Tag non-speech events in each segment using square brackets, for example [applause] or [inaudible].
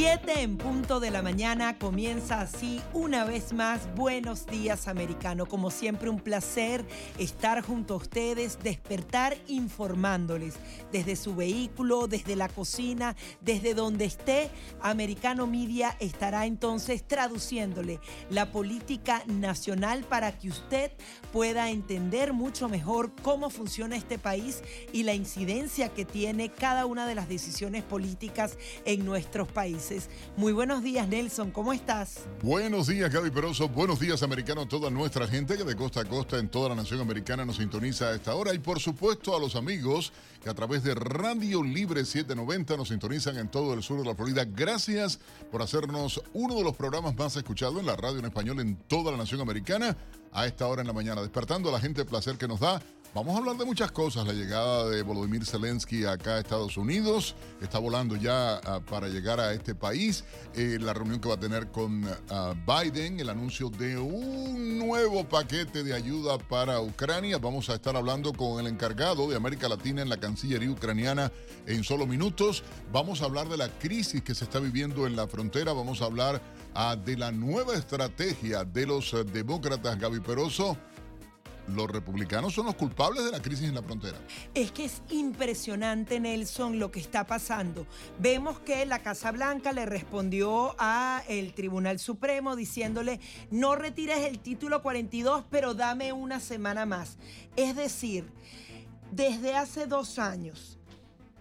7 en punto de la mañana comienza así una vez más Buenos días americano. Como siempre un placer estar junto a ustedes, despertar informándoles desde su vehículo, desde la cocina, desde donde esté. Americano Media estará entonces traduciéndole la política nacional para que usted pueda entender mucho mejor cómo funciona este país y la incidencia que tiene cada una de las decisiones políticas en nuestros países. Muy buenos días, Nelson, ¿cómo estás? Buenos días, Gaby Peroso. Buenos días, americano, toda nuestra gente que de costa a costa en toda la nación americana nos sintoniza a esta hora. Y por supuesto a los amigos que a través de Radio Libre 790 nos sintonizan en todo el sur de la Florida. Gracias por hacernos uno de los programas más escuchados en la radio en español en toda la nación americana a esta hora en la mañana. Despertando a la gente, el placer que nos da Vamos a hablar de muchas cosas. La llegada de Volodymyr Zelensky acá a Estados Unidos. Está volando ya ah, para llegar a este país. Eh, la reunión que va a tener con ah, Biden. El anuncio de un nuevo paquete de ayuda para Ucrania. Vamos a estar hablando con el encargado de América Latina en la Cancillería ucraniana en solo minutos. Vamos a hablar de la crisis que se está viviendo en la frontera. Vamos a hablar ah, de la nueva estrategia de los demócratas Gaby Peroso los republicanos son los culpables de la crisis en la frontera. Es que es impresionante, Nelson, lo que está pasando. Vemos que la Casa Blanca le respondió a el Tribunal Supremo diciéndole, no retires el título 42, pero dame una semana más. Es decir, desde hace dos años,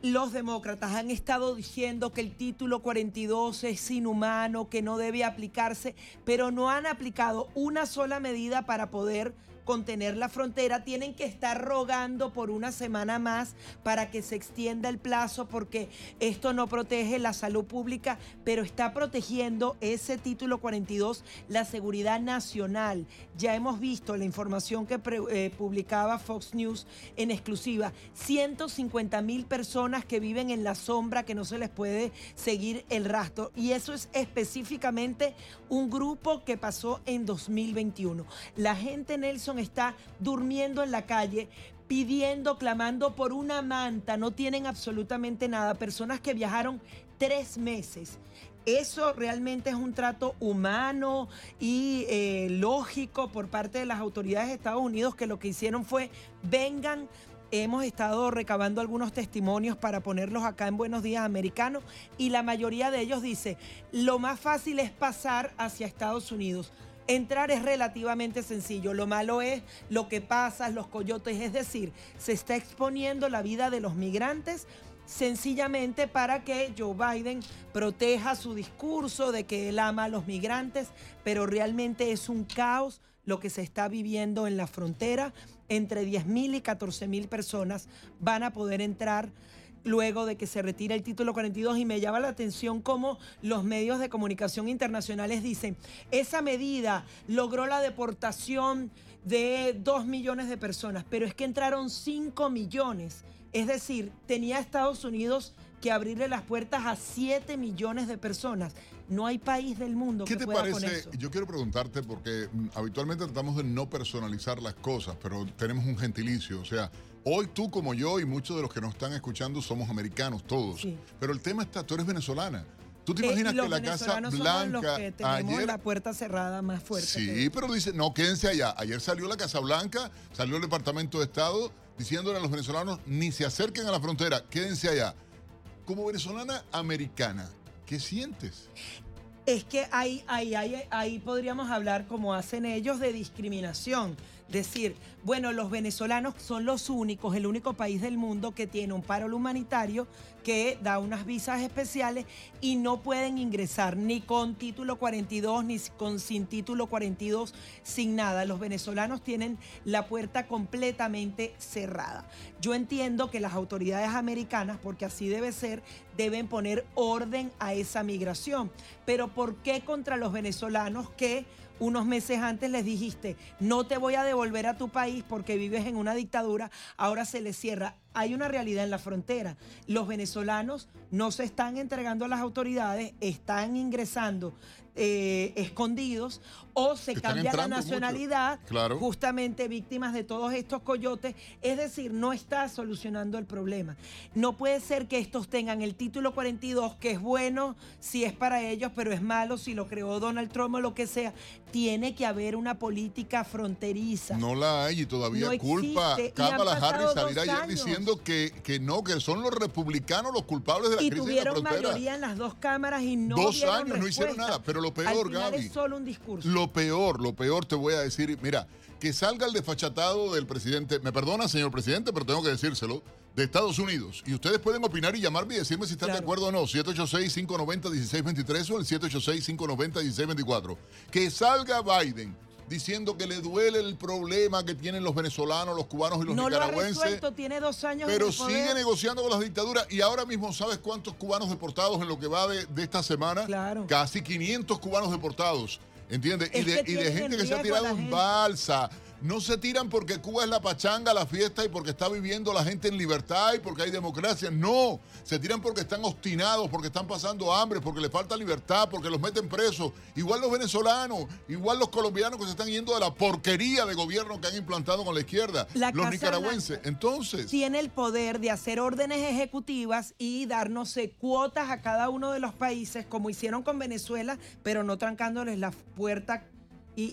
los demócratas han estado diciendo que el título 42 es inhumano, que no debe aplicarse, pero no han aplicado una sola medida para poder contener la frontera, tienen que estar rogando por una semana más para que se extienda el plazo porque esto no protege la salud pública, pero está protegiendo ese título 42 la seguridad nacional. Ya hemos visto la información que eh, publicaba Fox News en exclusiva. 150 mil personas que viven en la sombra, que no se les puede seguir el rastro. Y eso es específicamente un grupo que pasó en 2021. La gente, Nelson, está durmiendo en la calle pidiendo, clamando por una manta, no tienen absolutamente nada. Personas que viajaron tres meses. Eso realmente es un trato humano y eh, lógico por parte de las autoridades de Estados Unidos que lo que hicieron fue vengan. Hemos estado recabando algunos testimonios para ponerlos acá en Buenos Días Americanos y la mayoría de ellos dice, lo más fácil es pasar hacia Estados Unidos. Entrar es relativamente sencillo. Lo malo es lo que pasa, los coyotes. Es decir, se está exponiendo la vida de los migrantes sencillamente para que Joe Biden proteja su discurso de que él ama a los migrantes, pero realmente es un caos lo que se está viviendo en la frontera. Entre 10.000 y 14.000 personas van a poder entrar luego de que se retire el título 42 y me llama la atención cómo los medios de comunicación internacionales dicen, esa medida logró la deportación de 2 millones de personas, pero es que entraron 5 millones. Es decir, tenía Estados Unidos que abrirle las puertas a 7 millones de personas. No hay país del mundo que pueda parece? Con eso. Yo quiero preguntarte porque mm, habitualmente tratamos de no personalizar las cosas, pero tenemos un gentilicio, o sea, Hoy tú como yo y muchos de los que nos están escuchando somos americanos todos. Pero el tema está, tú eres venezolana. ¿Tú te eh, imaginas que la Casa Blanca que tenemos la puerta cerrada más fuerte? Sí, pero dice, no, quédense allá. Ayer salió la Casa Blanca, salió el Departamento de Estado diciéndole a los venezolanos ni se acerquen a la frontera, quédense allá. Como venezolana americana, ¿qué sientes? Es que ahí, ahí, ahí, ahí podríamos hablar, como hacen ellos, de discriminación decir, bueno, los venezolanos son los únicos, el único país del mundo que tiene un paro humanitario que da unas visas especiales y no pueden ingresar ni con título 42 ni con sin título 42, sin nada. Los venezolanos tienen la puerta completamente cerrada. Yo entiendo que las autoridades americanas, porque así debe ser, deben poner orden a esa migración. Pero ¿por qué contra los venezolanos que unos meses antes les dijiste, no te voy a devolver a tu país porque vives en una dictadura, ahora se les cierra. hay una realidad en la frontera. Los venezolanos no se están entregando a las autoridades, están ingresando eh, escondidos o se cambia la nacionalidad, justamente víctimas de todos estos coyotes. Es decir, no está solucionando el problema. No puede ser que estos tengan el título 42, que es bueno si es para ellos, pero es malo si lo creó Donald Trump o lo que sea. Tiene que haber una política fronteriza. No la hay y todavía culpa Kamala Harris salir ayer diciendo que, que no, que son los republicanos los culpables de la crisis de la frontera. tuvieron mayoría en las dos cámaras y no Dos años no hicieron nada, pero lo peor, Gaby. Es solo un discurso. Lo peor, lo peor te voy a decir, mira, que salga el desfachatado del presidente, me perdona, señor presidente, pero tengo que decírselo, de Estados Unidos. Y ustedes pueden opinar y llamarme y decirme si están de acuerdo o no. 786-590-1623 o el 786-590-1624. Que salga Biden diciendo que le duele el problema que tienen los venezolanos, los cubanos y los nicaragüenses. Lo ha resuelto, tiene dos años Pero sigue negociando con las dictaduras y ahora mismo, ¿sabes cuántos cubanos deportados en lo que va de, esta semana? Claro. Casi 500 cubanos deportados. ¿Entiendes? Y de, y de gente que se ha tirado en balsa no se tiran porque Cuba es la pachanga, la fiesta y porque está viviendo la gente en libertad y porque hay democracia. No, se tiran porque están obstinados, porque están pasando hambre, porque les falta libertad, porque los meten presos. Igual los venezolanos, igual los colombianos que se están yendo de la porquería de gobierno que han implantado con la izquierda. los nicaragüenses. Entonces. Tiene el poder de hacer órdenes ejecutivas y darnos cuotas a cada uno de los países, como hicieron con Venezuela, pero no trancándoles la puerta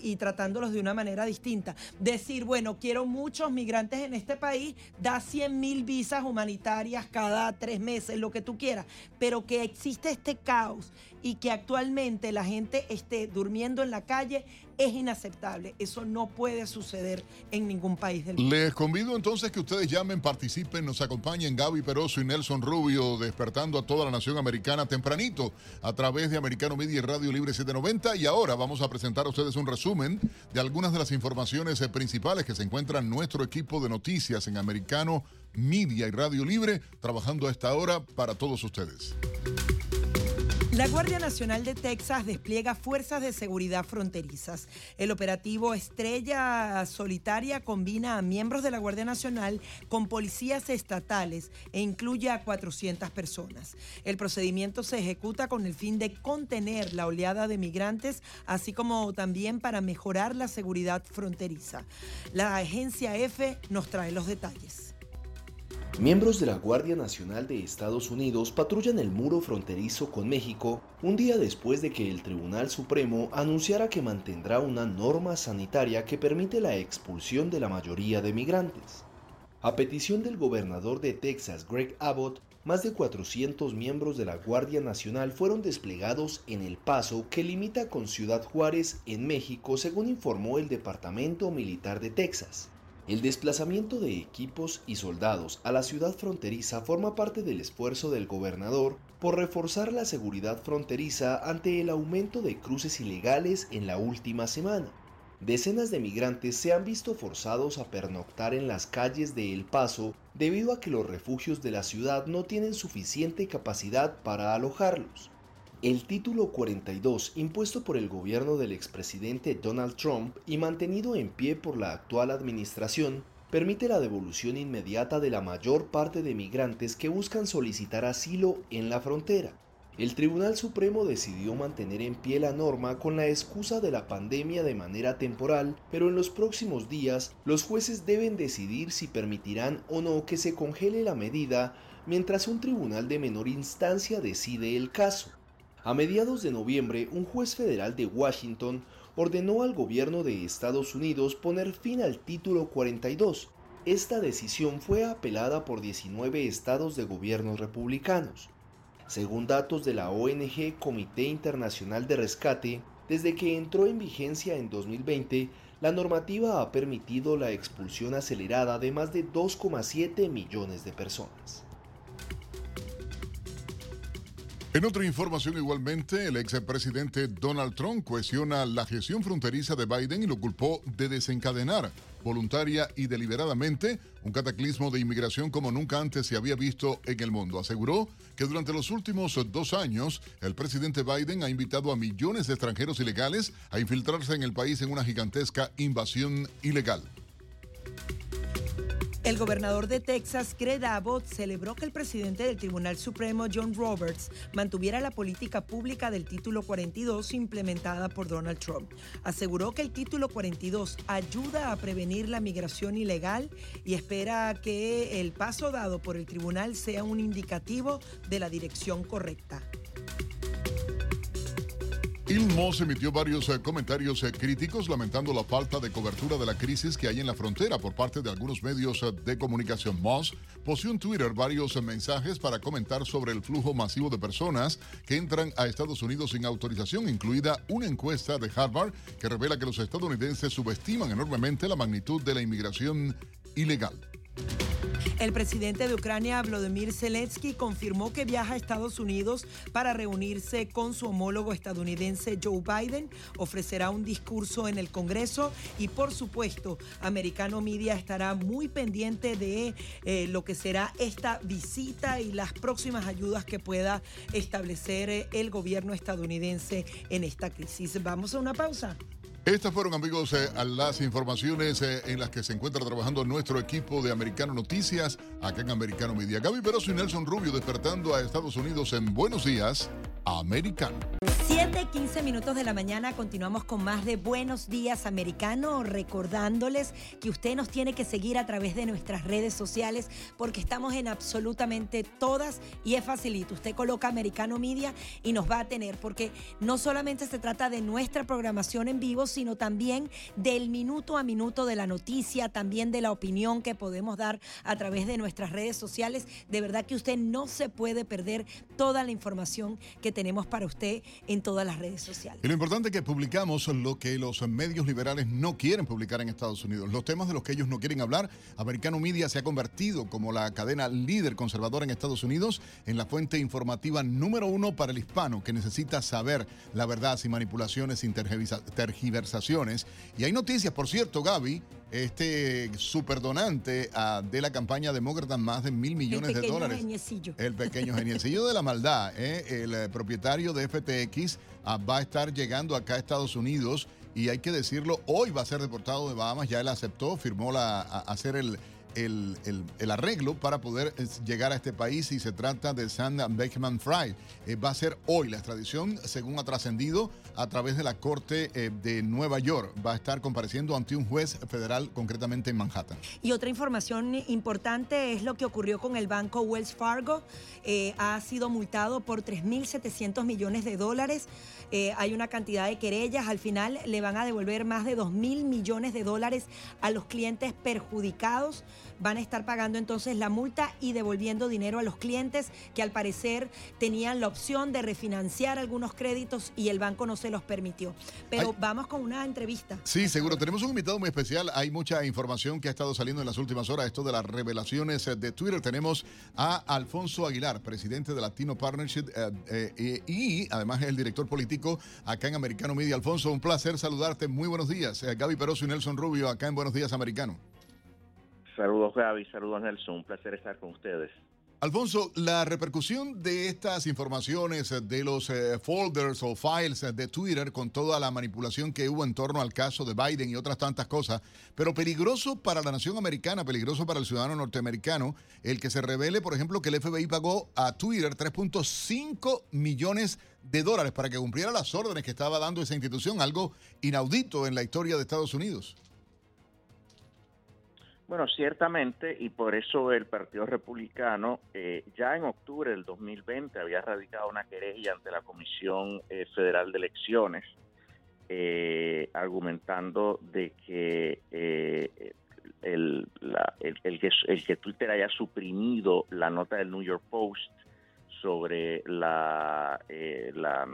y, tratándolos de una manera distinta. Decir, bueno, quiero muchos migrantes en este país, da 100 mil visas humanitarias cada tres meses, lo que tú quieras, pero que existe este caos y que actualmente la gente esté durmiendo en la calle es inaceptable. Eso no puede suceder en ningún país del mundo. Les convido entonces que ustedes llamen, participen, nos acompañen Gaby Peroso y Nelson Rubio, despertando a toda la nación americana tempranito a través de Americano Media y Radio Libre 790. Y ahora vamos a presentar a ustedes un resumen de algunas de las informaciones eh, principales que se encuentran nuestro equipo de noticias en Americano Media y Radio Libre, trabajando a esta hora para todos ustedes. La Guardia Nacional de Texas despliega fuerzas de seguridad fronterizas. El operativo Estrella Solitaria combina a miembros de la Guardia Nacional con policías estatales e incluye a 400 personas. El procedimiento se ejecuta con el fin de contener la oleada de migrantes, así como también para mejorar la seguridad fronteriza. La agencia F nos trae los detalles. Miembros de la Guardia Nacional de Estados Unidos patrullan el muro fronterizo con México un día después de que el Tribunal Supremo anunciara que mantendrá una norma sanitaria que permite la expulsión de la mayoría de migrantes. A petición del gobernador de Texas, Greg Abbott, más de 400 miembros de la Guardia Nacional fueron desplegados en El Paso, que limita con Ciudad Juárez, en México, según informó el Departamento Militar de Texas. El desplazamiento de equipos y soldados a la ciudad fronteriza forma parte del esfuerzo del gobernador por reforzar la seguridad fronteriza ante el aumento de cruces ilegales en la última semana. Decenas de migrantes se han visto forzados a pernoctar en las calles de El Paso debido a que los refugios de la ciudad no tienen suficiente capacidad para alojarlos. El título 42, impuesto por el gobierno del expresidente Donald Trump y mantenido en pie por la actual administración, permite la devolución inmediata de la mayor parte de migrantes que buscan solicitar asilo en la frontera. El Tribunal Supremo decidió mantener en pie la norma con la excusa de la pandemia de manera temporal, pero en los próximos días los jueces deben decidir si permitirán o no que se congele la medida mientras un tribunal de menor instancia decide el caso. A mediados de noviembre, un juez federal de Washington ordenó al gobierno de Estados Unidos poner fin al título 42. Esta decisión fue apelada por 19 estados de gobiernos republicanos. Según datos de la ONG Comité Internacional de Rescate, desde que entró en vigencia en 2020, la normativa ha permitido la expulsión acelerada de más de 2,7 millones de personas. En otra información igualmente, el expresidente Donald Trump cuestiona la gestión fronteriza de Biden y lo culpó de desencadenar voluntaria y deliberadamente un cataclismo de inmigración como nunca antes se había visto en el mundo. Aseguró que durante los últimos dos años el presidente Biden ha invitado a millones de extranjeros ilegales a infiltrarse en el país en una gigantesca invasión ilegal. El gobernador de Texas, Greg Abbott, celebró que el presidente del Tribunal Supremo, John Roberts, mantuviera la política pública del título 42 implementada por Donald Trump. Aseguró que el título 42 ayuda a prevenir la migración ilegal y espera que el paso dado por el tribunal sea un indicativo de la dirección correcta. Musk emitió varios eh, comentarios eh, críticos lamentando la falta de cobertura de la crisis que hay en la frontera por parte de algunos medios eh, de comunicación. Musk posteó en Twitter varios mensajes para comentar sobre el flujo masivo de personas que entran a Estados Unidos sin autorización, incluida una encuesta de Harvard que revela que los estadounidenses subestiman enormemente la magnitud de la inmigración ilegal. El presidente de Ucrania, Vladimir Zelensky, confirmó que viaja a Estados Unidos para reunirse con su homólogo estadounidense Joe Biden. Ofrecerá un discurso en el Congreso y, por supuesto, Americano Media estará muy pendiente de eh, lo que será esta visita y las próximas ayudas que pueda establecer eh, el gobierno estadounidense en esta crisis. Vamos a una pausa. Estas fueron, amigos, eh, las informaciones eh, en las que se encuentra trabajando nuestro equipo de Americano Noticias, acá en Americano Media. Gaby Peroso y Nelson Rubio despertando a Estados Unidos en Buenos Días, Americano. 7, 15 minutos de la mañana continuamos con más de Buenos Días Americano, recordándoles que usted nos tiene que seguir a través de nuestras redes sociales porque estamos en absolutamente todas y es facilito. Usted coloca Americano Media y nos va a tener porque no solamente se trata de nuestra programación en vivo, sino también del minuto a minuto de la noticia, también de la opinión que podemos dar a través de nuestras redes sociales. De verdad que usted no se puede perder toda la información que tenemos para usted en todas las redes sociales. Y lo importante es que publicamos lo que los medios liberales no quieren publicar en Estados Unidos. Los temas de los que ellos no quieren hablar. Americano Media se ha convertido como la cadena líder conservadora en Estados Unidos en la fuente informativa número uno para el hispano que necesita saber la verdad sin manipulaciones, sin tergiversaciones. Y hay noticias, por cierto, Gaby, este superdonante uh, de la campaña demócrata más de mil millones de dólares. Geniecillo. El pequeño geniecillo de la maldad. ¿eh? El eh, propietario de FTX uh, va a estar llegando acá a Estados Unidos y hay que decirlo, hoy va a ser deportado de Bahamas. Ya él aceptó, firmó la, a, hacer el el, arreglo para poder eh, llegar a este país y se trata de Sam Beckman Fry. Eh, va a ser hoy la extradición, según ha trascendido a través de la Corte eh, de Nueva York. Va a estar compareciendo ante un juez federal, concretamente en Manhattan. Y otra información importante es lo que ocurrió con el banco Wells Fargo. ha sido multado por 3.700 millones de dólares. hay una cantidad de querellas. Al final le van a devolver más de 2.000 millones de dólares a los clientes perjudicados van a estar pagando entonces la multa y devolviendo dinero a los clientes que al parecer tenían la opción de refinanciar algunos créditos y el banco no se los permitió. Pero vamos con una entrevista. Sí, seguro. Tenemos un invitado muy especial. Hay mucha información que ha estado saliendo en las últimas horas. Esto de las revelaciones de Twitter. Tenemos a Alfonso Aguilar, presidente de Latino Partnership eh, eh, y además es el director político acá en Americano Media. Alfonso, un placer saludarte. Muy buenos días. Eh, Gaby Peroso y Nelson Rubio acá en Buenos Días Americano. Saludos Gaby, saludos Nelson, un placer estar con ustedes. Alfonso, la repercusión de estas informaciones de los eh, folders o files de Twitter con toda la manipulación que hubo en torno al caso de Biden y otras tantas cosas, pero peligroso para la nación americana, peligroso para el ciudadano norteamericano, el que se revele, por ejemplo, que el FBI pagó a Twitter 3.5 millones de dólares para que cumpliera las órdenes que estaba dando esa institución, algo inaudito en la historia de Estados Unidos. Bueno, ciertamente, y por eso el Partido Republicano eh, ya en octubre del 2020 había radicado una querella ante la Comisión eh, Federal de Elecciones, eh, argumentando de que, el, que el que Twitter haya suprimido la nota del New York Post sobre la, la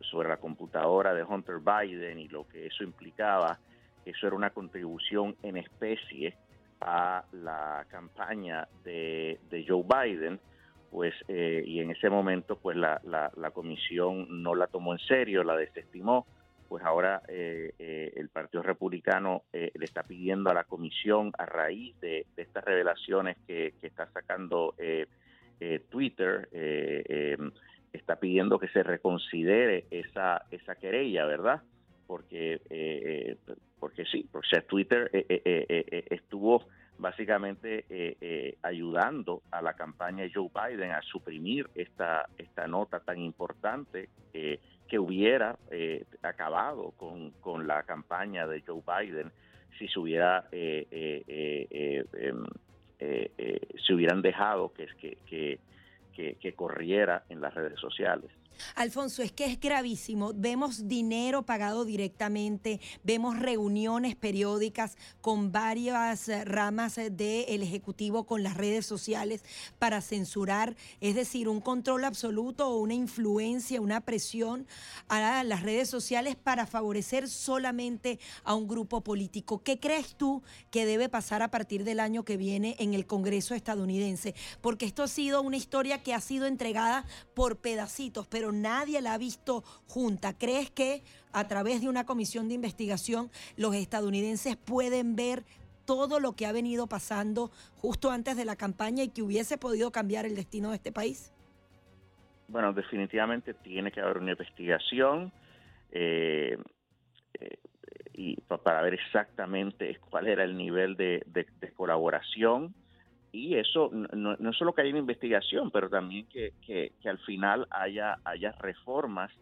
sobre la computadora de Hunter Biden y lo que eso implicaba, eso era una contribución en especie a la campaña de, Joe Biden, pues eh, y en ese momento pues la, la, comisión no la tomó en serio, la desestimó, pues ahora eh, eh, el Partido Republicano le está pidiendo a la comisión a raíz de, estas revelaciones que, está sacando Twitter, está pidiendo que se reconsidere esa, esa querella, ¿verdad? Porque porque sí, o sea, Twitter eh, eh, eh, estuvo básicamente ayudando a la campaña de Joe Biden a suprimir esta, esta nota tan importante que hubiera acabado con, con, la campaña de Joe Biden si se hubiera em, se hubieran dejado que, que, que, que corriera en las redes sociales. Alfonso, es que es gravísimo. Vemos dinero pagado directamente, vemos reuniones periódicas con varias eh, ramas eh, del Ejecutivo con las redes sociales para censurar, es decir, un control absoluto o una influencia, una presión a las redes sociales para favorecer solamente a un grupo político. ¿Qué crees tú que debe pasar a partir del año que viene en el Congreso estadounidense? Porque esto ha sido una historia que ha sido entregada por pedacitos, pero nadie la ha visto junta. ¿Crees que a través de una comisión de investigación los estadounidenses pueden ver todo lo que ha venido pasando justo antes de la campaña y que hubiese podido cambiar el destino de este país? Bueno, definitivamente tiene que haber una investigación eh, eh, y para ver exactamente cuál era el nivel de colaboración y eso no, no solo que haya una investigación, pero también que, que, al final haya, haya reformas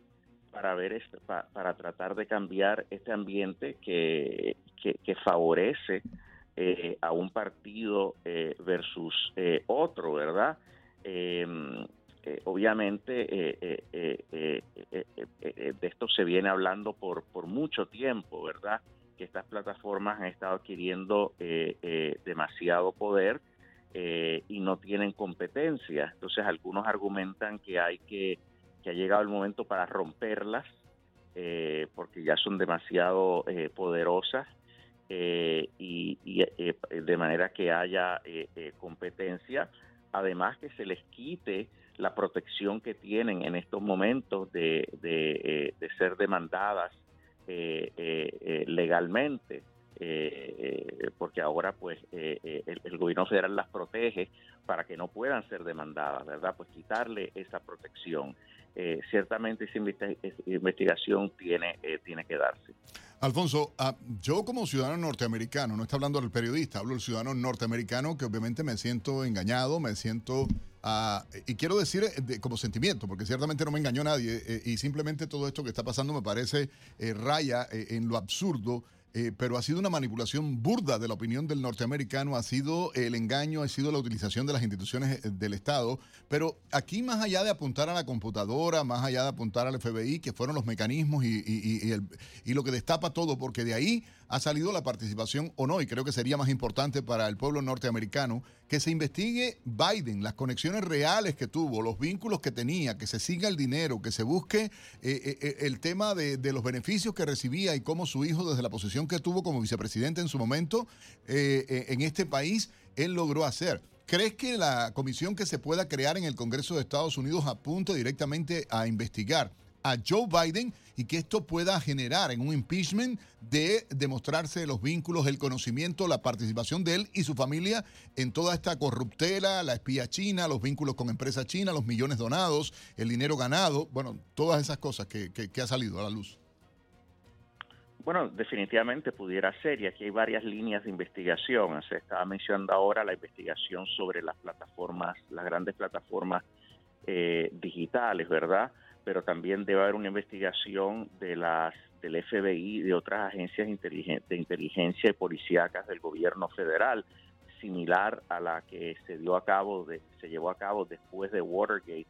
para ver este, para, tratar de cambiar este ambiente que, que, favorece eh, a un partido eh, versus eh, otro, ¿verdad? Em, obviamente de esto se viene hablando por, por mucho tiempo, ¿verdad? Que estas plataformas han estado adquiriendo demasiado poder eh, y no tienen competencia. Entonces algunos argumentan que hay que, que ha llegado el momento para romperlas eh, porque ya son demasiado eh, poderosas y, de manera que haya competencia. Además que se les quite la protección que tienen en estos momentos de, de, de ser demandadas legalmente. Eh, eh, porque ahora pues eh, el, gobierno federal las protege para que no puedan ser demandadas, ¿verdad? Pues quitarle esa protección. ciertamente esa investigación tiene, tiene que darse. Alfonso, ah, yo como ciudadano norteamericano, no está hablando del periodista, hablo del ciudadano norteamericano que obviamente me siento engañado, me siento... Ah, y quiero decir como sentimiento, porque ciertamente no me engañó nadie y simplemente todo esto que está pasando me parece raya en lo absurdo eh, pero ha sido una manipulación burda de la opinión del norteamericano, ha sido el engaño, ha sido la utilización de las instituciones eh, del Estado. Pero aquí, más allá de apuntar a la computadora, más allá de apuntar al FBI, que fueron los mecanismos y, y lo que destapa todo, porque de ahí ha salido la participación o no, y creo que sería más importante para el pueblo norteamericano que se investigue Biden, las conexiones reales que tuvo, los vínculos que tenía, que se siga el dinero, que se busque eh, eh, eh, el tema de, los beneficios que recibía y cómo su hijo, desde la posición que tuvo como vicepresidente en su momento en este país, él logró hacer. ¿Crees que la comisión que se pueda crear en el Congreso de Estados Unidos apunte directamente a investigar a Joe Biden y que esto pueda generar en un impeachment de demostrarse los vínculos, el conocimiento, la participación de él y su familia en toda esta corruptela, la espía china, los vínculos con empresas chinas, los millones donados, el dinero ganado, bueno, todas esas cosas que, que, ha salido a la luz. Bueno, definitivamente pudiera ser, y aquí hay varias líneas de investigación. Se estaba mencionando ahora la investigación sobre las plataformas, las grandes plataformas eh, digitales, ¿verdad? Pero también debe haber una investigación de las del FBI de otras agencias de inteligencia y policíacas del gobierno federal, similar a la que se dio a cabo, de, se llevó a cabo después de Watergate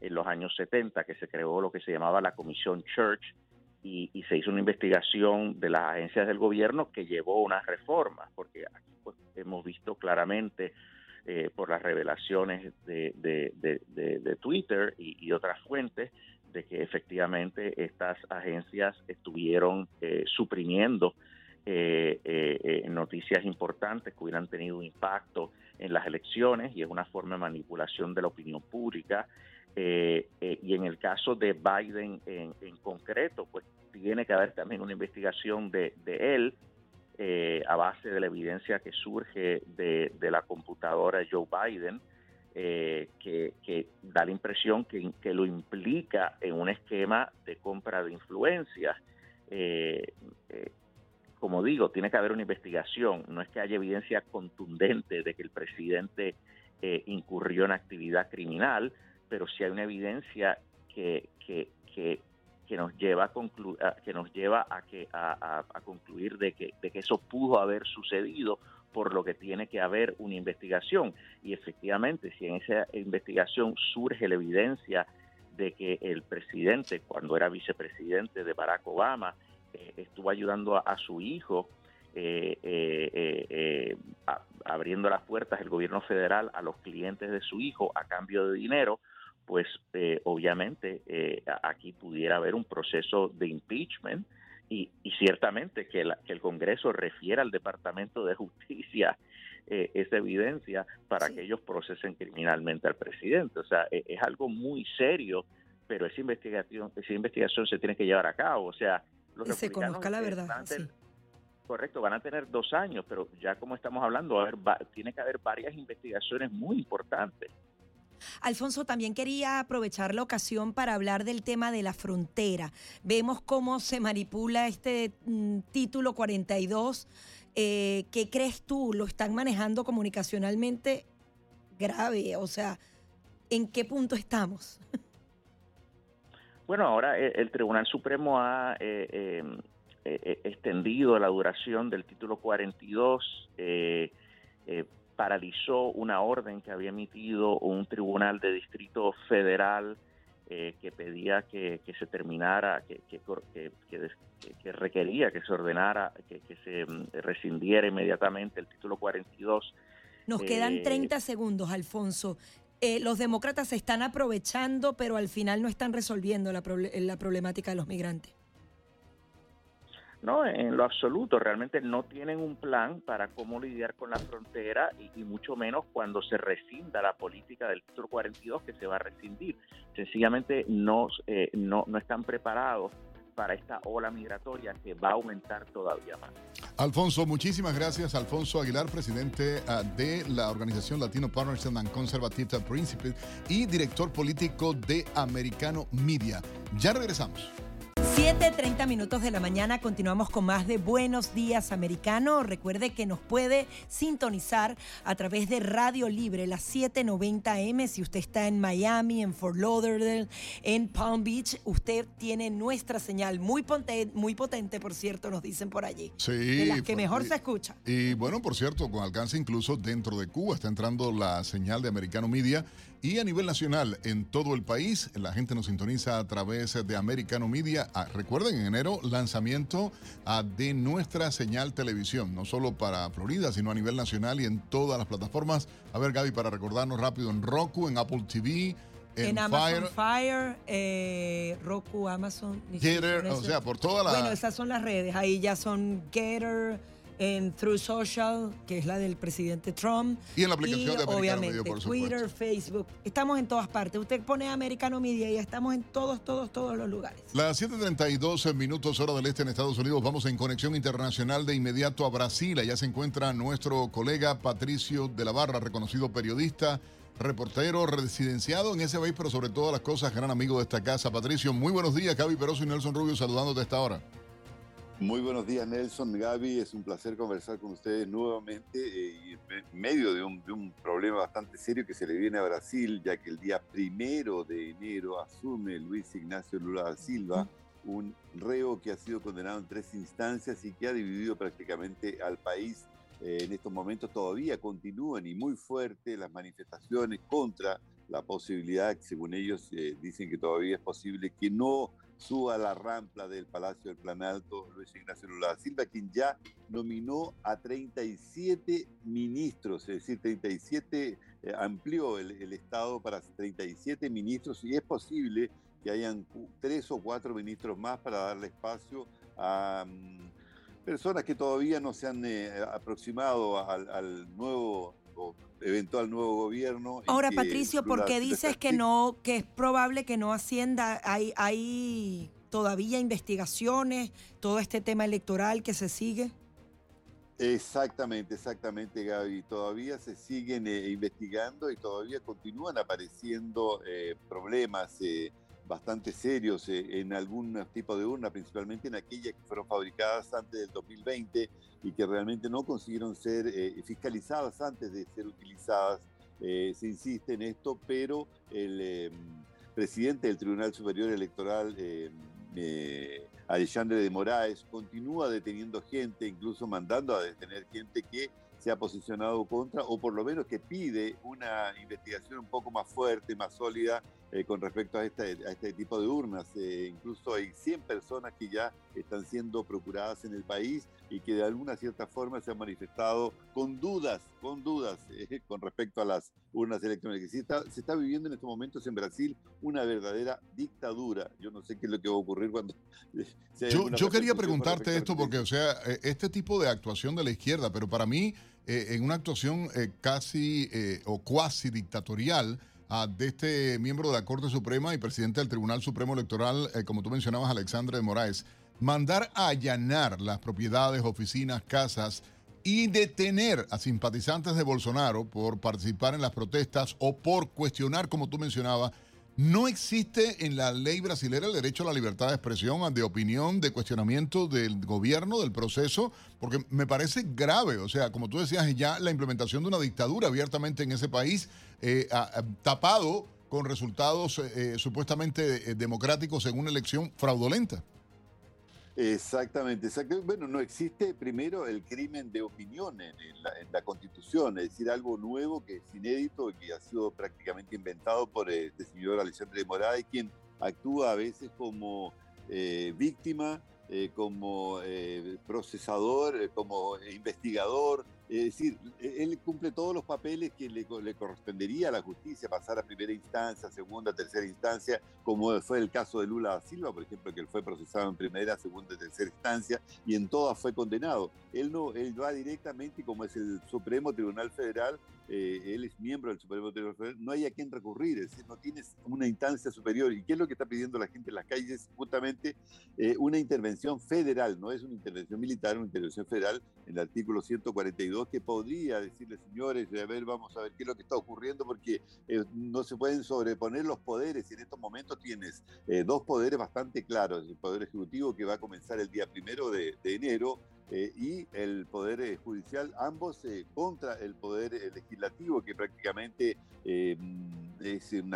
en los años 70, que se creó lo que se llamaba la Comisión Church y, se hizo una investigación de las agencias del gobierno que llevó unas reformas, porque aquí pues, hemos visto claramente eh, por las revelaciones de, de, Twitter y, otras fuentes de que efectivamente estas agencias estuvieron eh, suprimiendo eh, noticias importantes que hubieran tenido un impacto en las elecciones y es una forma de manipulación de la opinión pública. y en el caso de Biden en, en, concreto, pues tiene que haber también una investigación de, de él eh, a base de la evidencia que surge de, la computadora Joe Biden, eh, que, da la impresión que, lo implica en un esquema de compra de influencias. Eh, como digo, tiene que haber una investigación. No es que haya evidencia contundente de que el presidente eh, incurrió en actividad criminal, pero sí hay una evidencia que, que, que, nos lleva a, que nos lleva a, que, a, concluir de que, de que eso pudo haber sucedido por lo que tiene que haber una investigación. Y efectivamente, si en esa investigación surge la evidencia de que el presidente, cuando era vicepresidente de Barack Obama, eh, estuvo ayudando a, su hijo, eh, eh, abriendo las puertas del gobierno federal a los clientes de su hijo a cambio de dinero, pues obviamente aquí pudiera haber un proceso de impeachment y, ciertamente que, que, el Congreso refiera al Departamento de Justicia esa evidencia para que ellos procesen criminalmente al presidente. O sea, es, es algo muy serio, pero esa investigación, esa investigación se tiene que llevar a cabo. O sea, que se conozca la verdad. Correcto, van a tener dos años, pero ya como estamos hablando, a tiene que haber varias investigaciones muy importantes. Alfonso, también quería aprovechar la ocasión para hablar del tema de la frontera. Vemos cómo se manipula este mm, título 42. Eh, ¿Qué crees tú? ¿Lo están manejando comunicacionalmente grave? O sea, ¿en qué punto estamos? [laughs] Bueno, ahora eh, el Tribunal Supremo ha eh, em, extendido la duración del título 42, paralizó una orden que había emitido un tribunal de distrito federal que pedía que, se terminara, que, que, requería que se ordenara, que, se em, rescindiera inmediatamente el título 42. Nos quedan 30 segundos, Alfonso. Eh, los demócratas se están aprovechando, pero al final no están resolviendo la, la problemática de los migrantes. No, en lo absoluto, realmente no tienen un plan para cómo lidiar con la frontera y, mucho menos cuando se rescinda la política del título 42 que se va a rescindir. Sencillamente no, eh, no, no están preparados para esta ola migratoria que va a aumentar todavía más. Alfonso, muchísimas gracias. Alfonso Aguilar, presidente ah, de la organización Latino Partnership and Conservative Principles y director político de Americano Media. Ya regresamos. 7.30 minutos de la mañana continuamos con más de Buenos Días Americano. Recuerde que nos puede sintonizar a través de Radio Libre, las 7.90M. Si usted está en Miami, en Fort Lauderdale, en Palm Beach, usted tiene nuestra señal muy, potente, muy potente, por cierto, nos dicen por allí. Sí. De las que mejor se escucha. Y bueno, por cierto, con alcance incluso dentro de Cuba está entrando la señal de Americano Media y a nivel nacional, en todo el país, la gente nos sintoniza a través de Americano Media. Ah, recuerden, en enero, lanzamiento ah, de nuestra señal televisión, no solo para Florida, sino a nivel nacional y en todas las plataformas. A ver, Gaby, para recordarnos rápido, en Roku, en Apple TV, en, Amazon Fire, eh, Roku, Amazon. Gator, o sea, por todas las... Bueno, esas son las redes. Ahí ya son Gator, en Through Social, que es la del presidente Trump. Y en la aplicación de obviamente, Twitter, Facebook. Estamos en todas partes. Usted pone Americano Media y estamos en todos, todos, todos los lugares. Las 7:32 minutos hora del este en Estados Unidos. Vamos en conexión internacional de inmediato a Brasil. Allá se encuentra nuestro colega Patricio de la Barra, reconocido periodista reportero residenciado en ese país, pero sobre todas las cosas, gran amigo de esta casa. Patricio, muy buenos días. Gaby Peroso y Nelson Rubio saludándote a esta hora. Muy buenos días, Nelson, Gaby. Es un placer conversar con ustedes nuevamente eh, en medio de un, problema bastante serio que se le viene a Brasil, ya que el día primero de enero asume Luis Ignacio Lula da Silva, un reo que ha sido condenado en tres instancias y que ha dividido prácticamente al país. Eh, en estos momentos todavía continúan y muy fuertes las manifestaciones contra la posibilidad, según ellos eh, dicen que todavía es posible que no suba la rampa del Palacio del Planalto Luis Ignacio Lula Silva, quien ya nominó a 37 ministros, es decir, 37, eh, amplió el, Estado para 37 ministros y es posible que hayan tres o cuatro ministros más para darle espacio a mm, personas que todavía no se han eh, aproximado al, nuevo eventual nuevo gobierno. Ahora, Patricio, ¿por qué dices que no, que es probable que no ascienda? Hay, hay todavía investigaciones, todo este tema electoral que se sigue. Exactamente, exactamente, Gaby. Todavía se siguen eh, investigando y todavía continúan apareciendo eh, problemas. Eh, bastante serios en algún tipo de urna, principalmente en aquellas que fueron fabricadas antes del 2020 y que realmente no consiguieron ser fiscalizadas antes de ser utilizadas. se insiste en esto, pero el em, presidente del Tribunal Superior Electoral, em, Alexandre de Moraes, continúa deteniendo gente, incluso mandando a detener gente que se ha posicionado contra, o por lo menos que pide una investigación un poco más fuerte, más sólida eh, con respecto a este, a este tipo de urnas. Eh, incluso hay 100 personas que ya están siendo procuradas en el país y que de alguna cierta forma se han manifestado con dudas, con dudas [laughs] eh, con respecto a las urnas electrónicas. Se está, se está viviendo en estos momentos en Brasil una verdadera dictadura. Yo no sé qué es lo que va a ocurrir cuando... yo, yo quería preguntarte esto porque, o sea, este tipo de actuación de la izquierda, pero para mí, en una actuación casi o cuasi dictatorial, de este miembro de la Corte Suprema y presidente del Tribunal Supremo Electoral, eh, como tú mencionabas, Alexandre de Moraes, mandar a allanar las propiedades, oficinas, casas y detener a simpatizantes de Bolsonaro por participar en las protestas o por cuestionar, como tú mencionabas, no existe en la ley brasileña el derecho a la libertad de expresión, de opinión, de cuestionamiento del gobierno, del proceso, porque me parece grave. O sea, como tú decías, ya la implementación de una dictadura abiertamente en ese país, eh, tapado con resultados eh, supuestamente eh, democráticos en una elección fraudulenta. Exactamente, Bueno, no existe primero el crimen de opinión en, la, Constitución, es decir, algo nuevo que es inédito y que ha sido prácticamente inventado por este señor Alexandre de quien actúa a veces como eh, víctima, eh, como eh, procesador, como investigador, es decir, e-, él cumple todos los papeles que le, correspondería a la justicia, pasar a primera instancia, segunda, tercera instancia, como fue el caso de Lula da Silva, por ejemplo, que él fue procesado en primera, segunda y tercera instancia, y en todas fue condenado. Él no, él va directamente, como es el Supremo Tribunal Federal, eh, él es miembro del Supremo Tribunal Federal, no hay a quien recurrir, es decir, no tienes una instancia superior. ¿Y qué es lo que está pidiendo la gente en las calles? Justamente eh, una intervención federal, no es una intervención militar, una intervención federal, en el artículo 142 que podría decirle, señores, a ver, vamos a ver qué es lo que está ocurriendo, porque eh, no se pueden sobreponer los poderes. Y en estos momentos tienes eh, dos poderes bastante claros, el Poder Ejecutivo que va a comenzar el día primero de, enero eh, y el Poder Judicial, ambos contra el Poder Legislativo, que prácticamente es un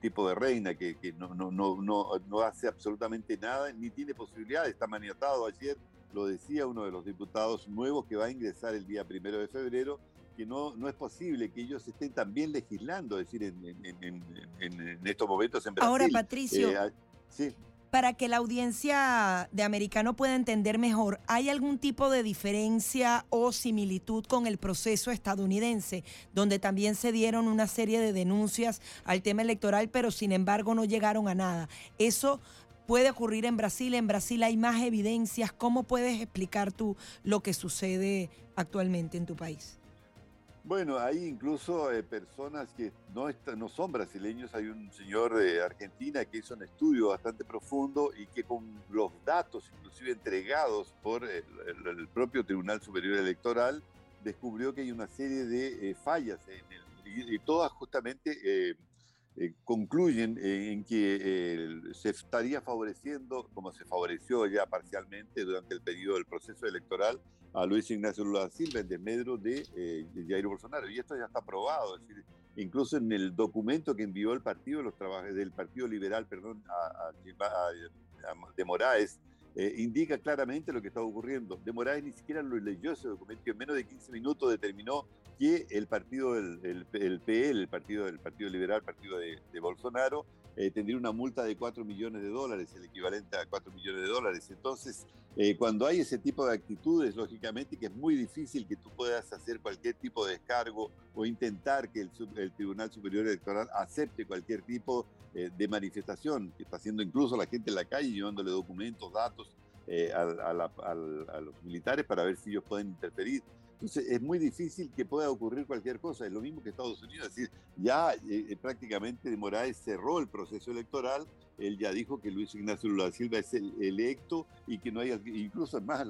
tipo de reina que, que no, no, no, no, hace absolutamente nada, ni tiene posibilidad, está maniatado ayer lo decía uno de los diputados nuevos que va a ingresar el día primero de febrero, que no, no es posible que ellos estén también legislando, es decir, en, estos momentos en Brasil. Ahora, Patricio, eh, sí. para que la audiencia de americano pueda entender mejor, ¿hay algún tipo de diferencia o similitud con el proceso estadounidense, donde también se dieron una serie de denuncias al tema electoral, pero sin embargo no llegaron a nada? Eso puede ocurrir en Brasil. En Brasil hay más evidencias. ¿Cómo puedes explicar tú lo que sucede actualmente en tu país? Bueno, hay incluso eh, personas que no, son brasileños. Hay un señor de Argentina que hizo un estudio bastante profundo y que con los datos, inclusive entregados por el, propio Tribunal Superior Electoral, descubrió que hay una serie de eh, fallas en y, todas justamente eh, eh, concluyen en que eh, se estaría favoreciendo, como se favoreció ya parcialmente durante el periodo del proceso electoral, a Luis Ignacio Lula Silva en desmedro de, eh, de, Jair Bolsonaro. Y esto ya está aprobado, es decir, incluso en el documento que envió el partido los del Partido Liberal, perdón, a, de Moraes, indica claramente lo que está ocurriendo. De Moraes ni siquiera lo leyó ese documento y en menos de 15 minutos determinó que el partido del el, el PL, el partido del Partido Liberal, el partido de, Bolsonaro, eh, tendría una multa de 4 millones de dólares, el equivalente a 4 millones de dólares. Entonces, eh, cuando hay ese tipo de actitudes, lógicamente que es muy difícil que tú puedas hacer cualquier tipo de descargo o intentar que el, Tribunal Superior Electoral acepte cualquier tipo eh, de manifestación, que está haciendo incluso la gente en la calle llevándole documentos, datos a los militares para ver si ellos pueden interferir. Entonces es muy difícil que pueda ocurrir cualquier cosa. Es lo mismo que Estados Unidos. Es decir, ya eh, eh, prácticamente de Moraes cerró el proceso electoral. Él ya dijo que Luis Ignacio Lula Silva es el electo y que no hay, incluso más,